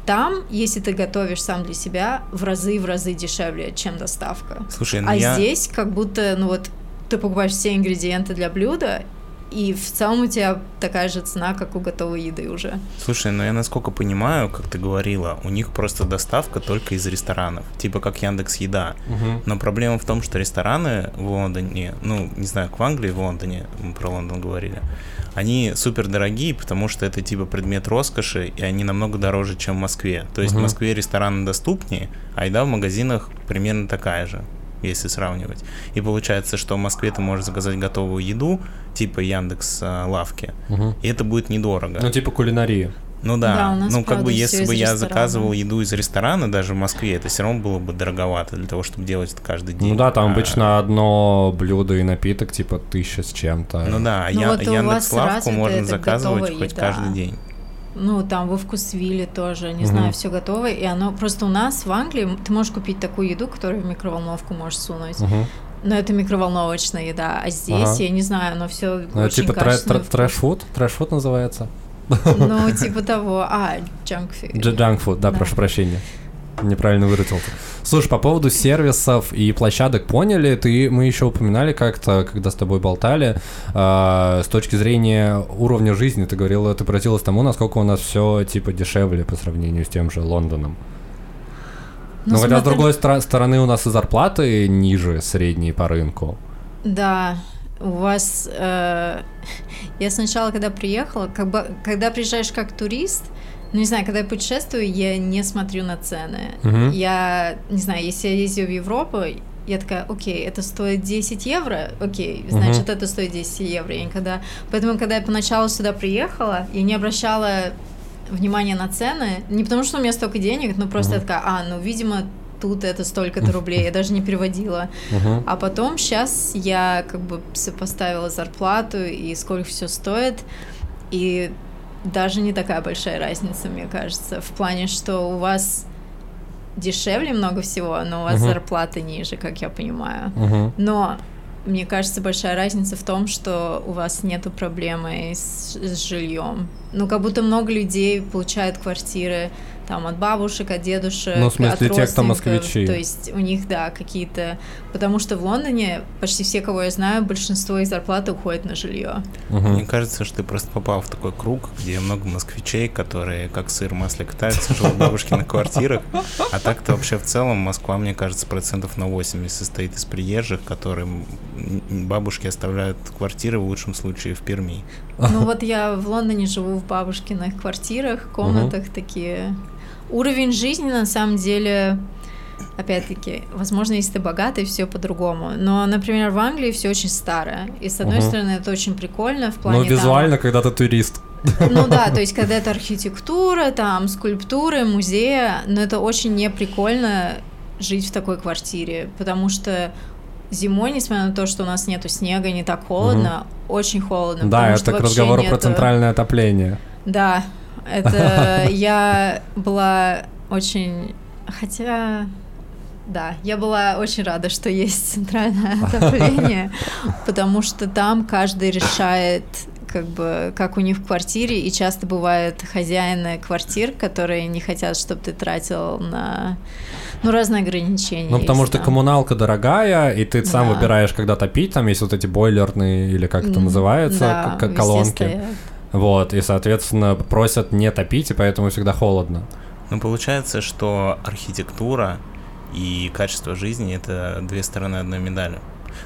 там, если ты готовишь сам для себя, в разы, в разы дешевле, чем доставка. Слушай, ну А я... здесь как будто, ну вот, ты покупаешь все ингредиенты для блюда, и в целом у тебя такая же цена, как у готовой еды уже. Слушай, ну я насколько понимаю, как ты говорила, у них просто доставка только из ресторанов, типа как Яндекс Еда. Но проблема в том, что рестораны в Лондоне, ну не знаю, в Англии, в Лондоне, мы про Лондон говорили, они супер дорогие, потому что это типа предмет роскоши, и они намного дороже, чем в Москве. То есть в Мгм. Москве рестораны доступнее, а еда в магазинах примерно такая же если сравнивать. И получается, что в Москве ты можешь заказать готовую еду, типа Яндекс э, лавки, Мгм. и это будет недорого. Ну, типа кулинария. Ну да, Да, ну как бы если бы я ресторана. заказывал еду из ресторана даже в Москве, это все равно было бы дороговато для того, чтобы делать это каждый день. Ну да, там А, обычно одно блюдо и напиток, типа, тысяча с чем-то. Ну да, а Ну я, вот Яндекс лавку можно заказывать хоть еда. каждый день. Ну, там во вкусвилле тоже, не Мгм. знаю, все готово. И оно просто у нас в Англии ты можешь купить такую еду, которую в микроволновку можешь сунуть. Мгм. Но это микроволновочная еда. А здесь, Ага. я не знаю, оно все Ну, очень типа качественно. трэш- трэш-фуд? Трэш-фуд называется? Ну, [LAUGHS] типа того. А, junk food. Junk food, да, Да. прошу прощения. Неправильно выразился. Слушай, по поводу сервисов и площадок поняли, ты, мы еще упоминали как-то, когда с тобой болтали, а, с точки зрения уровня жизни, ты говорила, ты поразилась тому, насколько у нас все типа дешевле по сравнению с тем же Лондоном. Ну, Но хотя с смотри- другой стра- стороны у нас и зарплаты ниже средней по рынку. Да, у вас... э, я сначала, когда приехала, как бы, когда приезжаешь как турист, ну, не знаю, когда я путешествую, я не смотрю на цены. Мгм. Я, не знаю, если я ездила в Европу, я такая, окей, это стоит 10 евро, окей, значит, это стоит 10 евро. Я никогда... Поэтому, когда я поначалу сюда приехала, я не обращала внимания на цены, не потому что у меня столько денег, но просто я такая, а, ну, видимо, тут это столько-то рублей, я даже не переводила. Мгм. А потом сейчас я как бы сопоставила зарплату и сколько все стоит, и даже не такая большая разница, мне кажется, в плане, что у вас дешевле много всего, но у вас Мгм. зарплата ниже, как я понимаю. Мгм. Но мне кажется, большая разница в том, что у вас нету проблемы с, с жильем. Ну, как будто много людей получают квартиры там от бабушек, от дедушек, Ну, в смысле, от те, кто москвичи. То есть у них, да, какие-то... Потому что в Лондоне почти все, кого я знаю, большинство их зарплаты уходит на жилье. Мгм. Мне кажется, что ты просто попал в такой круг, где много москвичей, которые как сыр в масле катаются, живут в бабушкиных квартирах. А так-то вообще в целом Москва, мне кажется, процентов на 80 состоит из приезжих, которым бабушки оставляют квартиры в лучшем случае в Перми. Ну вот я в Лондоне живу в бабушкиных квартирах, комнатах такие. Уровень жизни на самом деле, опять-таки, возможно, если ты богатый, все по-другому. Но, например, в Англии все очень старое. И с одной Мгм. стороны, это очень прикольно в плане. Там- визуально, когда ты турист. ну да, то [LAUGHS] есть когда это архитектура, там скульптуры, музея, но это очень не прикольно жить в такой квартире, потому что зимой, несмотря на то, что у нас нету снега, не так холодно, очень холодно. Да, это к разговору про нету- центральное отопление. Да, это [LAUGHS] я была очень, хотя да, я была очень рада, что есть центральное [LAUGHS] отопление, потому что там каждый решает как бы, как у них в квартире, и часто бывают хозяины квартир, которые не хотят, чтобы ты тратил на, ну, разные ограничения. Ну, потому есть что там. коммуналка дорогая, и ты сам Да. выбираешь, когда топить, там есть вот эти бойлерные, или как это называется, да, к- везде колонки. Вот, и, соответственно, просят не топить, и поэтому всегда холодно. Ну, получается, что архитектура и качество жизни — это две стороны одной медали.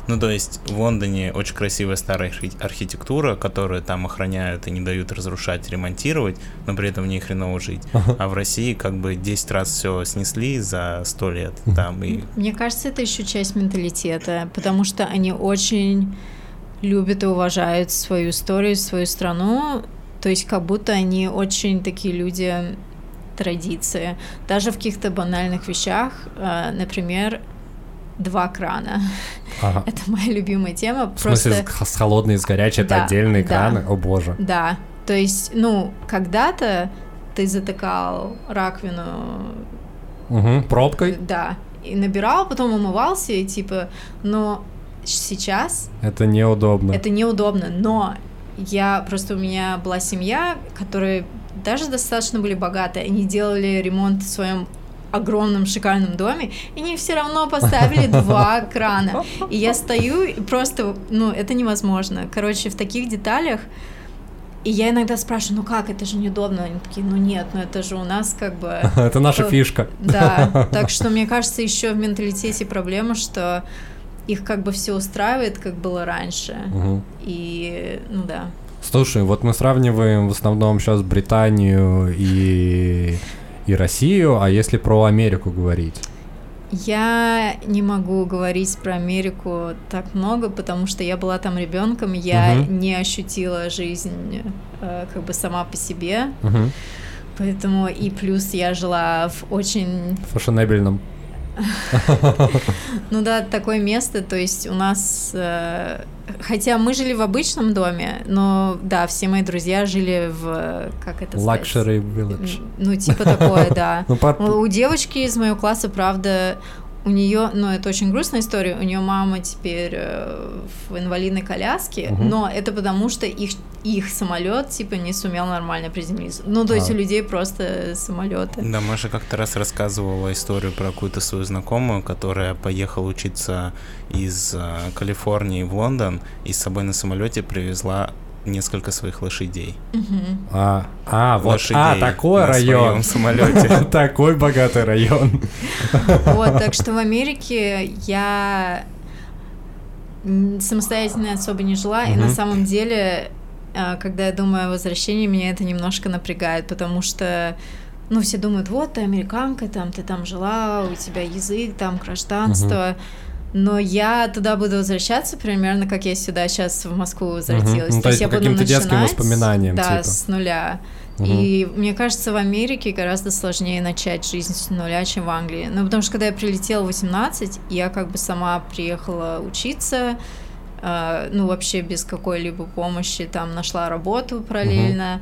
Ну, то есть в Лондоне очень красивая старая архи- архитектура, которую там охраняют и не дают разрушать, ремонтировать, но при этом в ней хреново жить. А в России как бы 10 раз все снесли за 100 лет там и Мне кажется, это еще часть менталитета, потому что они очень любят и уважают свою историю, свою страну. То есть как будто они очень такие люди традиции. Даже в каких-то банальных вещах, э, например, два крана. Ага. [LAUGHS] Это моя любимая тема. В смысле, Просто с, с холодной и с горячей это Да, отдельные да. краны? О боже. да. То есть, ну, когда-то ты затыкал раковину Мгм, Пробкой? Да. И набирал, потом умывался, и типа, но сейчас Это неудобно. это неудобно. Но я просто у меня была семья, которые даже достаточно были богатые, они делали ремонт в своем огромном шикарном доме, и они все равно поставили два [LAUGHS] крана. И я стою, и просто, ну, это невозможно. Короче, в таких деталях и я иногда спрашиваю, ну как, это же неудобно. Они такие, ну нет, ну это же у нас как бы... [LAUGHS] Это наша фишка. Да, [LAUGHS] так что мне кажется, еще в менталитете проблема, что их как бы все устраивает, как было раньше. И, ну да. Слушай, вот мы сравниваем в основном сейчас Британию и, и Россию, а если про Америку говорить? Я не могу говорить про Америку так много, потому что я была там ребенком, я Мгм. не ощутила жизнь э, как бы сама по себе, Мгм. поэтому и плюс я жила в очень Фashionable'ном. [LAUGHS] Ну да, такое место, то есть у нас, э, хотя мы жили в обычном доме, но да, все мои друзья жили в, как это сказать? Luxury Village. Ну типа такое, да. [LAUGHS] Ну, у девочки из моего класса, правда, у нее, ну это очень грустная история, у нее мама теперь э, в инвалидной коляске, Мгм. но это потому что их их самолет типа не сумел нормально приземлиться. Ну то есть А. у людей просто самолеты. Да, Маша как-то раз рассказывала историю про какую-то свою знакомую, которая поехала учиться из э, Калифорнии в Лондон и с собой на самолете привезла несколько своих лошадей. Мгм. А, а, вот, Лошадей а, такой на район. своем самолете. [LAUGHS] Такой богатый район. Вот, так что в Америке я самостоятельно особо не жила, и на самом деле, а, когда я думаю о возвращении, меня это немножко напрягает, потому что ну, все думают, вот, ты американка, там, ты там жила, у тебя язык, там, гражданство, но я туда буду возвращаться примерно, как я сюда сейчас в Москву возвратилась. Ну, то есть я буду каким-то детским начинать, воспоминаниям, Да, типа. с нуля. Мгм. И мне кажется, в Америке гораздо сложнее начать жизнь с нуля, чем в Англии. Ну, потому что когда я прилетела в 18, я как бы сама приехала учиться, э, ну, вообще без какой-либо помощи, там, нашла работу параллельно.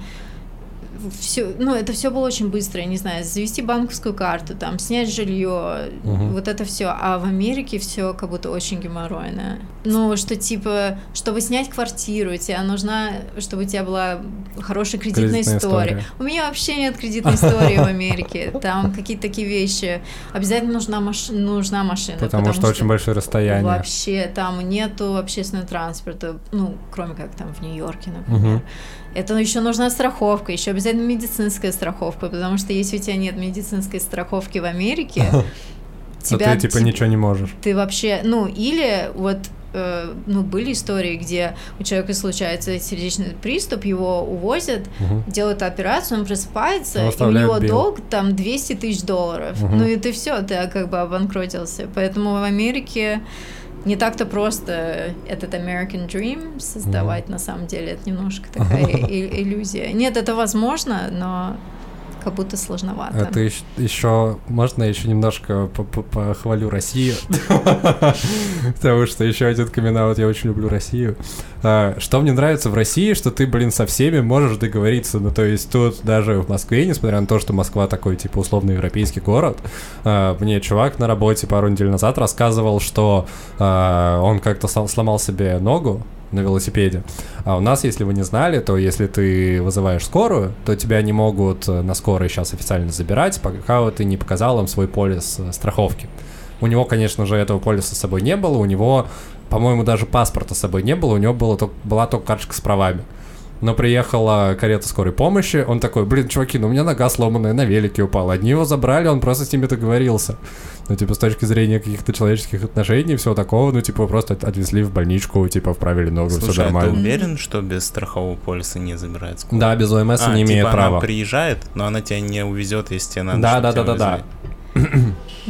Все, ну, это все было очень быстро, я не знаю, завести банковскую карту, там, снять жилье, Мгм. вот это все. А в Америке все как будто очень геморройно. Ну, что типа, чтобы снять квартиру, тебе нужна, чтобы у тебя была хорошая кредитная, Кредитная история. история. У меня вообще нет кредитной истории в Америке. Там какие-то такие вещи. Обязательно нужна, маш... нужна машина. Потому, что, очень большое расстояние. Вообще там нету общественного транспорта, ну, кроме как там в Нью-Йорке, например. Мгм. Это еще нужна страховка, еще обязательно медицинская страховка, потому что если у тебя нет медицинской страховки в Америке, То [LAUGHS] ты типа ти- ничего не можешь. ты вообще, ну, или вот, э, ну, были истории, где у человека случается сердечный приступ, его увозят, Мгм. делают операцию, он просыпается, и у него билл. долг там 200 тысяч долларов. Мгм. Ну и ты все, ты как бы обанкротился. Поэтому в Америке не так-то просто этот American Dream создавать, на самом деле, это немножко такая [LAUGHS] иллюзия. Нет, это возможно, но как будто сложновато. Это еще, можно я еще немножко по- по- похвалю Россию, [LAUGHS] потому что еще один камин я очень люблю Россию. А, Что мне нравится в России, что ты, блин, со всеми можешь договориться. Ну, то есть тут даже в Москве, несмотря на то, что Москва такой, типа, условно европейский город, а, мне чувак на работе пару недель назад рассказывал, что а, он как-то сломал себе ногу, на велосипеде. А у нас, если вы не знали, то если ты вызываешь скорую, то тебя не могут э, на скорой сейчас официально забирать, пока ты не показал им свой полис э, страховки. У него, конечно же, этого полиса с собой не было, у него, по-моему, даже паспорта с собой не было, у него было была только карточка с правами. Но приехала карета скорой помощи, он такой, блин, чуваки, ну у меня нога сломанная, на велике упала. Одни его забрали, он просто с ними договорился. Ну, типа, с точки зрения каких-то человеческих отношений, всего такого, ну, типа, просто от- отвезли в больничку, типа, вправили ногу, все Слушай, а ты нормально. уверен, что без страхового полиса не забирает скорую? Да, без ОМС А, не имеет типа права. она приезжает, но она тебя не увезет, если тебе надо. Да, да, да, да, да.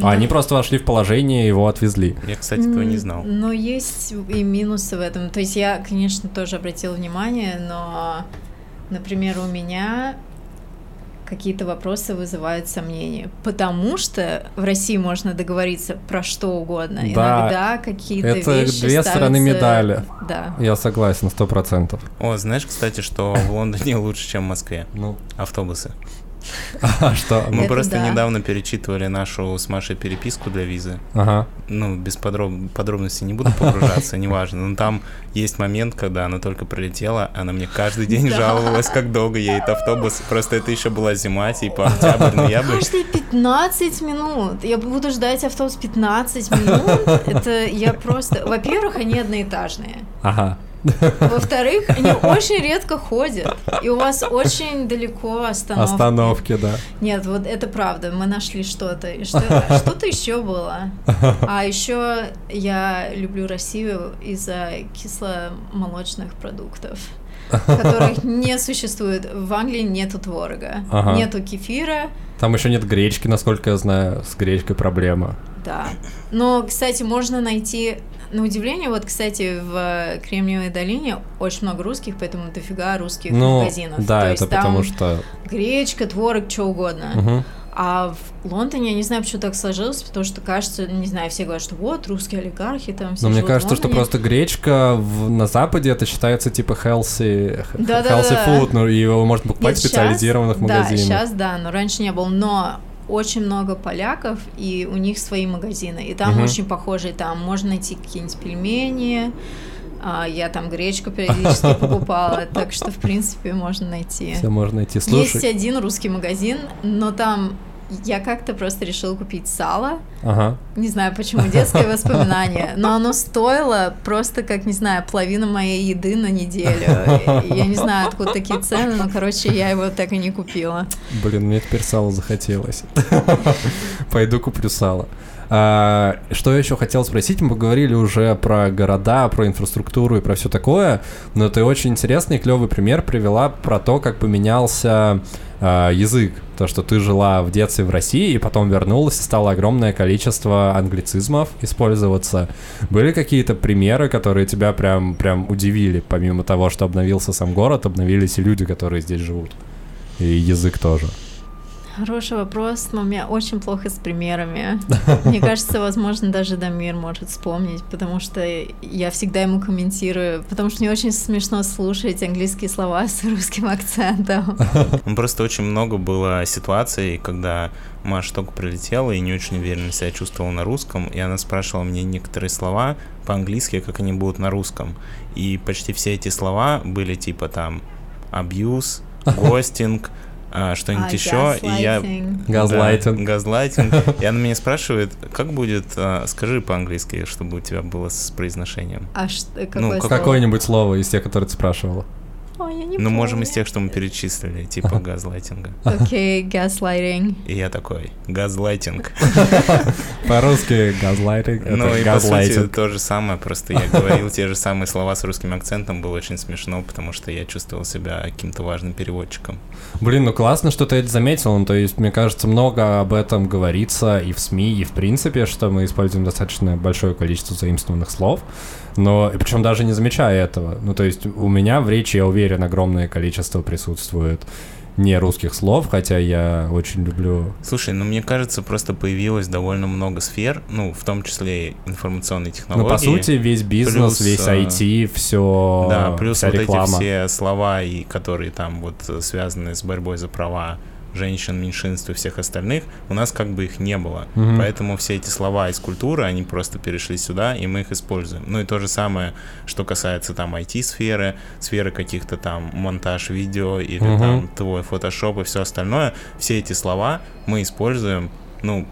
А Они просто вошли в положение и его отвезли. Я, кстати, этого не знал. Но есть и минусы в этом. То есть я, конечно, тоже обратила внимание, но, например, у меня какие-то вопросы вызывают сомнения, потому что в России можно договориться про что угодно. Да. Иногда какие-то Это вещи две стороны ставятся- медали. Да. Я согласен, сто процентов. О, знаешь, кстати, что в Лондоне лучше, чем в Москве? Ну, Автобусы. [LAUGHS] А что? Мы Это просто да. недавно перечитывали нашу с Машей переписку для визы. Ага. Ну, без подроб- подробностей не буду погружаться, [LAUGHS] неважно. Но там есть момент, когда она только прилетела, она мне каждый день Да. жаловалась, как долго едет автобус. Просто это еще была зима, типа октябрь, [LAUGHS] ноябрь. Каждые 15 минут. Я буду ждать автобус 15 минут. Это я просто... Во-первых, они одноэтажные. Ага. [LAUGHS] Во-вторых, они очень редко ходят. И у вас очень далеко остановки. Остановки, да. Нет, вот это правда. Мы нашли что-то. И что- Что-то еще было. А еще я люблю Россию из-за кисломолочных продуктов которых не существует. В Англии нету творога, Ага. нету кефира, Там еще нет гречки, насколько я знаю. С гречкой проблема. Да. Но, кстати, можно найти, на удивление, вот, кстати, в Кремниевой долине очень много русских, поэтому дофига русских Ну, магазинов. да, То это есть потому что... гречка, творог, что угодно. Мгм. А в Лондоне, я не знаю, почему так сложилось, потому что, кажется, не знаю, все говорят, что вот, русские олигархи там все Но мне кажется, что просто гречка в- на Западе это считается типа healthy, Да-да-да. healthy food, ну и его можно покупать Нет, в специализированных щас- магазинах. Да, сейчас да, но раньше не было. Но очень много поляков, и у них свои магазины. И там Мгм. очень похожие. Там можно найти какие-нибудь пельмени. а, я там гречку периодически [LAUGHS] покупала. Так что, в принципе, можно найти. Все можно найти. Есть Слушай, один русский магазин, но там я как-то просто решила купить сало. ага. Не знаю почему, детское [LAUGHS] воспоминание. Но оно стоило просто, как, не знаю, половина моей еды на неделю. Я не знаю, откуда такие цены, но, короче, я его так и не купила. Блин, мне теперь сало захотелось. [LAUGHS] Пойду куплю сало. А, что я еще хотел спросить? Мы поговорили уже про города, про инфраструктуру и про все такое, но ты очень интересный, клевый пример привела про то, как поменялся а, язык. То, что ты жила в детстве в России и потом вернулась, и стало огромное количество англицизмов использоваться. Были какие-то примеры, которые тебя прям, прям удивили, помимо того, что обновился сам город, обновились и люди, которые здесь живут? И язык тоже. Хороший вопрос, но у меня очень плохо с примерами. [LAUGHS] Мне кажется, возможно, даже Дамир может вспомнить, потому что я всегда ему комментирую, потому что мне очень смешно слушать английские слова с русским акцентом. [LAUGHS] Ну, Просто очень много было ситуаций, когда Маша только прилетела и не очень уверенно себя чувствовала на русском, и она спрашивала мне некоторые слова по-английски, как они будут на русском. И почти все эти слова были типа там абьюз, [LAUGHS] гостинг, а, что-нибудь А, еще. И я. Газлайтинг. Да, газлайтинг. И она меня спрашивает, как будет, а, скажи по-английски, чтобы у тебя было с произношением. А что, какое Ну, слово? Какое-нибудь слово из тех, которые ты спрашивала. Ой, я не Ну, можем из тех, что мы перечислили, типа газлайтинга. Окей, gaslighting. И я такой, газлайтинг. [LAUGHS] По-русски газлайтинг. Ну и по сути газлайтинг. то же самое, просто я говорил те же самые слова с русским акцентом, было очень смешно, потому что я чувствовал себя каким-то важным переводчиком. Блин, ну классно, что ты это заметил. Ну, то есть, мне кажется, много об этом говорится и в СМИ, и в принципе, что мы используем достаточно большое количество заимствованных слов. Но причем даже не замечая этого. Ну, то есть, у меня в речи, я уверен, огромное количество присутствует не русских слов, хотя я очень люблю. Слушай, ну мне кажется, просто появилось довольно много сфер, ну, в том числе и информационные Ну, технологии. по сути, весь бизнес, плюс, весь э, IT, все, Да, плюс вся вот реклама. эти все слова, и которые там вот э, связаны с борьбой за права женщин, меньшинств и всех остальных, у нас как бы их не было. Мгм. Поэтому все эти слова из культуры, они просто перешли сюда, и мы их используем. Ну и то же самое, что касается там IT-сферы, сферы каких-то там монтаж видео или Мгм. там твой фотошоп и все остальное. Все эти слова мы используем, ну,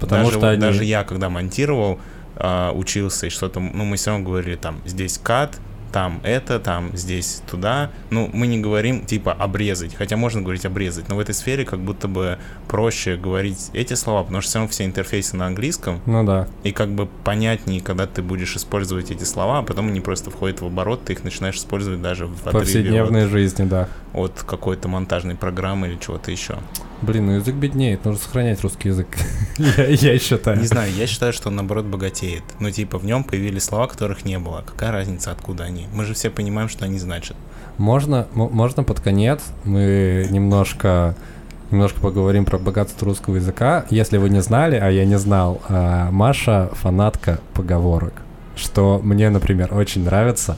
Потому даже, что они- даже я, когда монтировал, а, учился и что-то, ну, мы все равно говорили там, здесь кат, там это, там, здесь туда. Ну, мы не говорим, типа, обрезать, хотя можно говорить обрезать, но в этой сфере как будто бы проще говорить эти слова, потому что все равно все интерфейсы на английском, Ну да. и как бы понятнее, когда ты будешь использовать эти слова, а потом они просто входят в оборот, ты их начинаешь использовать даже в повседневной жизни, да. от, от какой-то монтажной программы или чего-то еще. Блин, ну язык беднеет, нужно сохранять русский язык. [LAUGHS] я, я считаю. Не знаю, я считаю, что он наоборот богатеет. Ну, типа, в нем появились слова, которых не было. Какая разница, откуда они? Мы же все понимаем, что они значат. Можно, можно под конец мы немножко, немножко поговорим про богатство русского языка. Если вы не знали, а я не знал, а, Маша фанатка поговорок, что мне, например, очень нравится.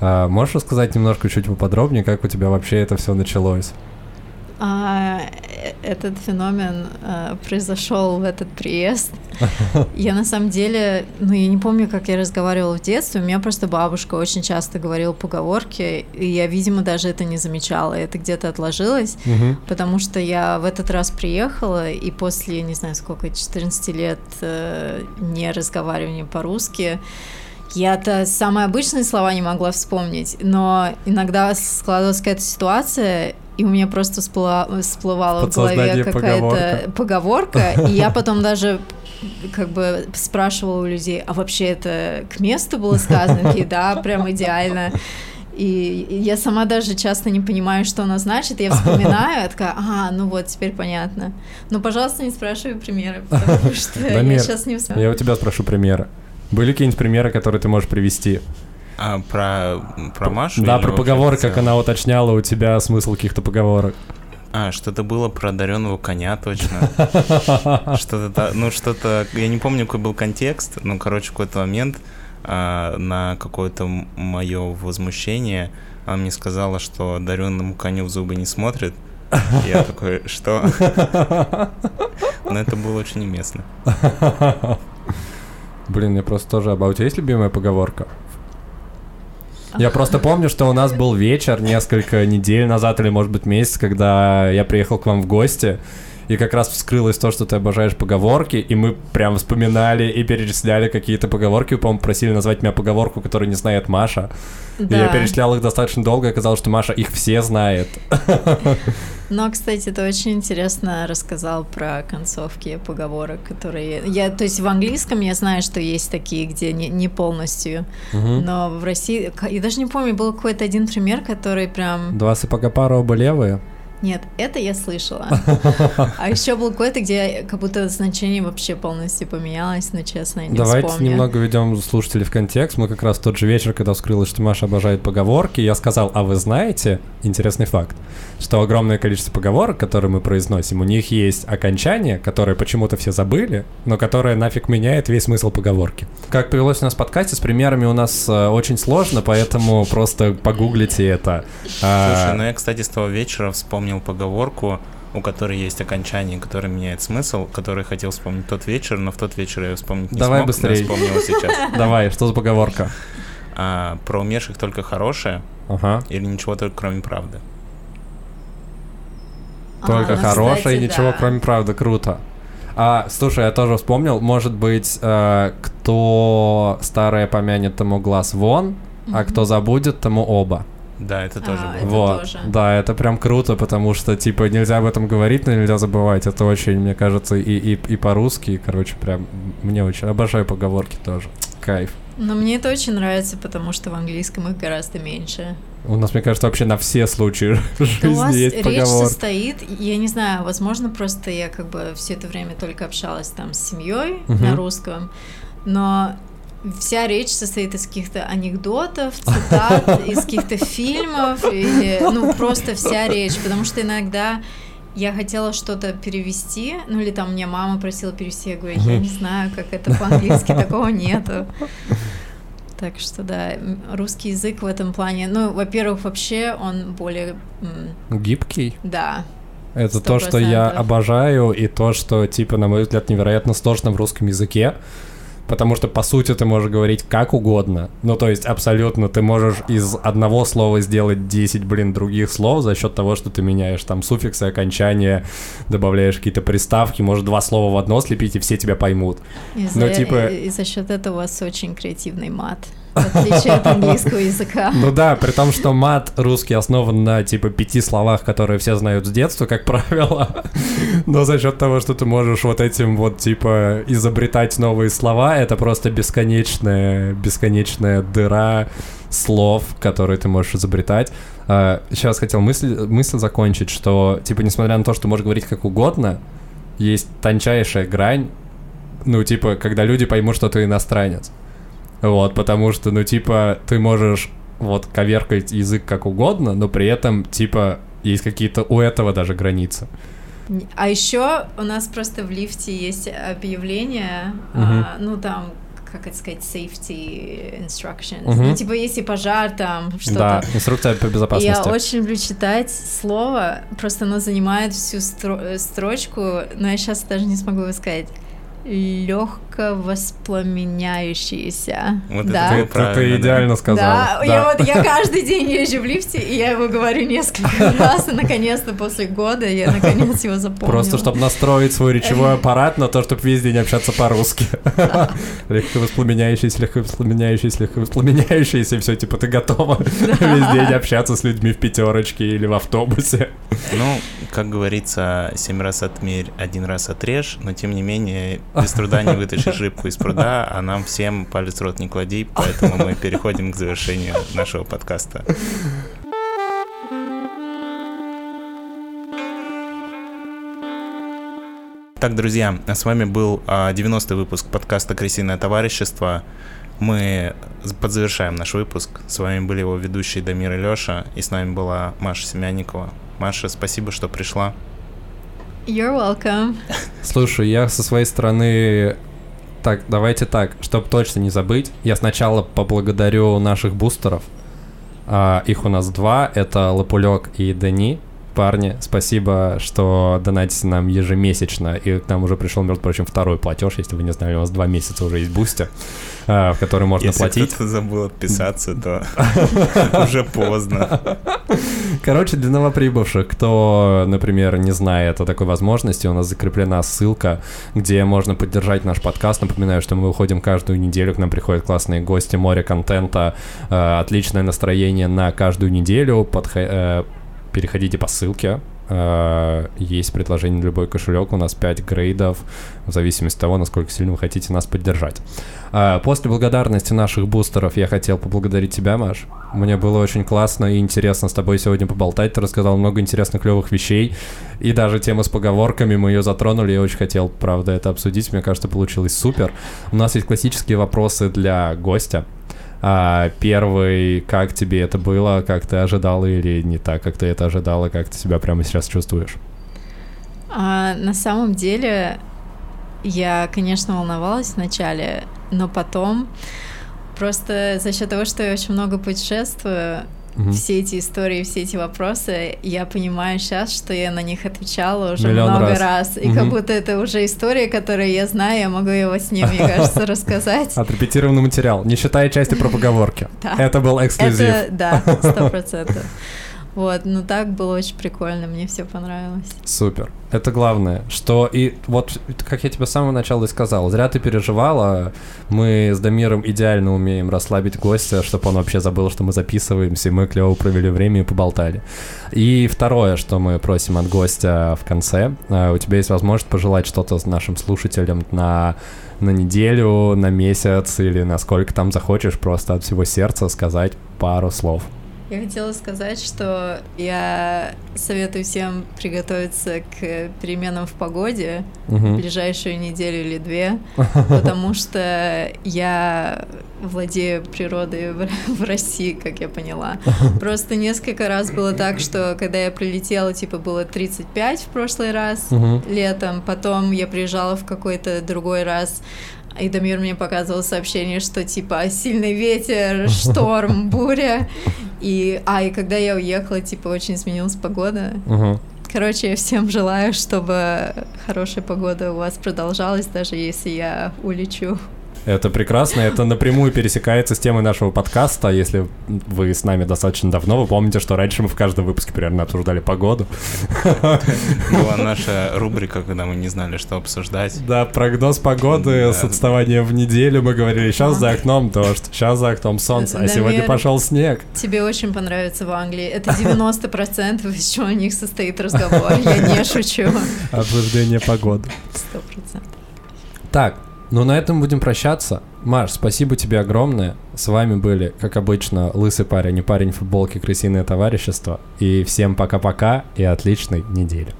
А, Можешь рассказать немножко чуть поподробнее, как у тебя вообще это все началось? А, этот феномен э, произошел в этот приезд. [LAUGHS] Я на самом деле, ну я не помню, как я разговаривала в детстве. У меня просто бабушка очень часто говорила поговорки, и я, видимо, даже это не замечала. Это где-то отложилось, Мгм. потому что я в этот раз приехала, и после, не знаю сколько, 14 лет э, не разговаривания по-русски, я-то самые обычные слова не могла вспомнить, но иногда складывалась какая-то ситуация, и у меня просто всплыла- всплывала в голове какая-то поговорка, [LAUGHS] и я потом даже как бы спрашивала у людей, а вообще это к месту было сказано? Такие, да, прям идеально. И я сама даже часто не понимаю, что оно значит. Я вспоминаю, я такая, а, ну вот, теперь понятно. Ну, пожалуйста, не спрашивай примеры, потому что я сейчас не вспомню. Я у тебя спрошу примеры. Были какие-нибудь примеры, которые ты можешь привести? А про, про Машу? Да, про в как она уточняла у тебя смысл каких-то поговорок. А, что-то было про одаренного коня точно. [LAUGHS] Что-то, ну что-то, я не помню, какой был контекст, ну, короче, в какой-то момент а, на какое-то мое возмущение она мне сказала, что одаренному коню в зубы не смотрит. Я такой, что? [LAUGHS] Но это было очень уместно. [LAUGHS] Блин, я просто тоже... А у тебя есть любимая поговорка? Я просто помню, что у нас был вечер несколько недель назад или, может быть, месяц, когда я приехал к вам в гости, и как раз вскрылось то, что ты обожаешь поговорки, и мы прям вспоминали и перечисляли какие-то поговорки. По-моему, просили назвать меня поговорку, которую не знает Маша. И я Да. перечислял их достаточно долго, и оказалось, что Маша их все знает. [LAUGHS] Но, кстати, ты очень интересно рассказал про концовки поговорок, которые... Я, то есть в английском я знаю, что есть такие, где не, не полностью, Мгм. но в России... Я даже не помню, был какой-то один пример, который прям... Два сапога пара оба левые. Нет, это я слышала. [LAUGHS] А еще был какой-то, где как будто значение вообще полностью поменялось, но честно, я не Давайте вспомню. немного ведем слушателей в контекст. Мы как раз в тот же вечер, когда вскрылось, что Маша обожает поговорки, я сказал, а вы знаете, интересный факт, что огромное количество поговорок, которые мы произносим, у них есть окончание, которое почему-то все забыли, но которое нафиг меняет весь смысл поговорки. Как повелось у нас в подкасте, с примерами у нас э, очень сложно, поэтому просто погуглите это. А, Слушай, ну я, кстати, с того вечера вспомнил поговорку, у которой есть окончание, которое меняет смысл, который хотел вспомнить тот вечер, но в тот вечер я её вспомнить не Давай смог, но быстрей. вспомнил сейчас. [LAUGHS] Давай, что за поговорка? А, про умерших только хорошее Ага. или ничего только кроме правды? А, Только ну, хорошее, кстати, и ничего да. кроме правды, круто. А, слушай, я тоже вспомнил, может быть, э, кто старое помянет, тому глаз вон, а Мгм. кто забудет, тому оба. Да, это тоже А, было. Это вот, тоже. да, это прям круто, потому что, типа, нельзя об этом говорить, но нельзя забывать. Это очень, мне кажется, и, и, и по-русски, и, короче, прям, мне очень, обожаю поговорки тоже. Кайф. Но мне это очень нравится, потому что в английском их гораздо меньше. У нас, мне кажется, вообще на все случаи [LAUGHS] жизни у вас есть речь поговорки. состоит, я не знаю, возможно, просто я как бы все это время только общалась там с семьей Мгм. на русском, но вся речь состоит из каких-то анекдотов, цитат, [LAUGHS] из каких-то фильмов, или, ну, просто вся речь, потому что иногда я хотела что-то перевести, ну или там меня мама просила перевести, я говорю, я не знаю, как это по-английски, такого нету. Так что да, русский язык в этом плане, ну, во-первых, вообще он более, Гибкий. да, Это Сто то, что я обожаю, и то, что, типа, на мой взгляд, невероятно сложно в русском языке. Потому что, по сути, ты можешь говорить как угодно. Ну, то есть, абсолютно, ты можешь из одного слова сделать 10, блин, других слов за счет того, что ты меняешь там суффиксы, окончания, добавляешь какие-то приставки, может, два слова в одно слепить, и все тебя поймут. и Ну, за, типа- и, и за счет этого у вас очень креативный мат, отличие от английского языка. Ну да, при том, что мат русский основан на, типа, пяти словах, которые все знают с детства, как правило. Но за счет того, что ты можешь вот этим вот, типа, изобретать новые слова, это просто бесконечная, бесконечная дыра слов, которые ты можешь изобретать. А, Сейчас хотел мысль, мысль закончить, что, типа, несмотря на то, что можешь говорить как угодно, есть тончайшая грань, ну, типа, когда люди поймут, что ты иностранец. Вот, потому что, ну, типа, ты можешь вот коверкать язык как угодно, но при этом, типа, есть какие-то у этого даже границы. А еще у нас просто в лифте есть объявление, Мгм. а, ну там как это сказать, safety instructions. Мгм. Ну, типа, если пожар там, что-то. Да, инструкция по безопасности. Я очень люблю читать слово, просто оно занимает всю стро- строчку, но я сейчас даже не смогу его сказать. Легко воспламеняющиеся. Вот это да. ты Ты, ты да. идеально сказала. Да, я вот я каждый день езжу в лифте, и я его говорю несколько [LAUGHS] раз, и наконец-то после года я наконец его запомнила. Просто чтобы настроить свой речевой аппарат на то, чтобы весь день общаться по-русски. [LAUGHS] Легко воспламеняющийся, легко воспламеняющийся, легко воспламеняющийся, и все, типа ты готова весь день общаться с людьми в пятерочке или в автобусе. Ну, как говорится, семь раз отмерь, один раз отрежь, но тем не менее без труда не вытащишь рыбку из пруда, а нам всем палец в рот не клади, поэтому мы переходим к завершению нашего подкаста. Так, друзья, а с вами был а, 90-й выпуск подкаста «Крысиное товарищество». Мы подзавершаем наш выпуск. С вами были его ведущие Дамир и Леша, и с нами была Маша Семянникова. Маша, спасибо, что пришла. You're welcome. Слушай, я со своей стороны... Так, давайте так, чтобы точно не забыть, я сначала поблагодарю наших бустеров. А, их у нас два, это Лапулек и Дани. Парни, спасибо, что донатите нам ежемесячно. И к нам уже пришел, между прочим, второй платеж, если вы не знали, у нас два месяца уже есть бустер, а, в который можно Если платить. кто-то забыл отписаться, то [LAUGHS] уже поздно. Короче, для новоприбывших, кто, например, не знает о такой возможности, у нас закреплена ссылка, где можно поддержать наш подкаст. Напоминаю, что мы выходим каждую неделю, к нам приходят классные гости, море контента, э, отличное настроение на каждую неделю. Подхо- э, переходите по ссылке. Э, Есть предложение на любой кошелек. У нас 5 грейдов, в зависимости от того, насколько сильно вы хотите нас поддержать. А, После благодарности наших бустеров я хотел поблагодарить тебя, Маш. Мне было очень классно и интересно с тобой сегодня поболтать. Ты рассказал много интересных, клевых вещей. И даже тема с поговорками, мы ее затронули. Я очень хотел, правда, это обсудить. Мне кажется, получилось супер. У нас есть классические вопросы для гостя. А, первый, как тебе это было, как ты ожидала или не так, как ты это ожидала, как ты себя прямо сейчас чувствуешь? А, на самом деле, я, конечно, волновалась вначале, но потом просто за счет того, что я очень много путешествую, Мгм. все эти истории, все эти вопросы, я понимаю сейчас, что я на них отвечала уже Миллион много раз. раз. И Мгм. как будто это уже история, которую я знаю, я могу ее во сне, мне [LAUGHS] кажется, рассказать. Отрепетированный материал, не считая части про поговорки. [LAUGHS] Это был эксклюзив. Да, сто процентов. [LAUGHS] Вот, ну так было очень прикольно, мне все понравилось. Супер. Это главное, что и вот, как я тебе с самого начала и сказал, зря ты переживала, мы с Дамиром идеально умеем расслабить гостя, чтобы он вообще забыл, что мы записываемся, и мы клево провели время и поболтали. И второе, что мы просим от гостя в конце, а, у тебя есть возможность пожелать что-то нашим слушателям на на неделю, на месяц или на сколько там захочешь, просто от всего сердца сказать пару слов. Я хотела сказать, что я советую всем приготовиться к переменам в погоде в Мгм. ближайшую неделю или две, потому что я владею природой в, в России, как я поняла. Просто несколько раз было так, что когда я прилетела, типа было 35 в прошлый раз Мгм. летом, потом я приезжала в какой-то другой раз, и Дамир мне показывал сообщение, что типа сильный ветер, [LAUGHS] шторм, буря. И, а, и когда я уехала, типа очень изменилась погода. Мгм. Короче, я всем желаю, чтобы хорошая погода у вас продолжалась, даже если я улечу. Это прекрасно, это напрямую пересекается с темой нашего подкаста. Если вы с нами достаточно давно, вы помните, что раньше мы в каждом выпуске примерно обсуждали погоду. Была наша рубрика, когда мы не знали, что обсуждать. Да, прогноз погоды Да. с отставанием в неделю. Мы говорили, сейчас за окном дождь, сейчас за окном солнце, а сегодня пошел снег. Тебе очень понравится в Англии. Это 90% из чего у них состоит разговор. Я не шучу. Обсуждение погоды. Сто процентов. Так, ну на этом будем прощаться. Маш, спасибо тебе огромное. С вами были, как обычно, лысый парень и парень в футболке крысиное товарищество. И всем пока-пока и отличной недели.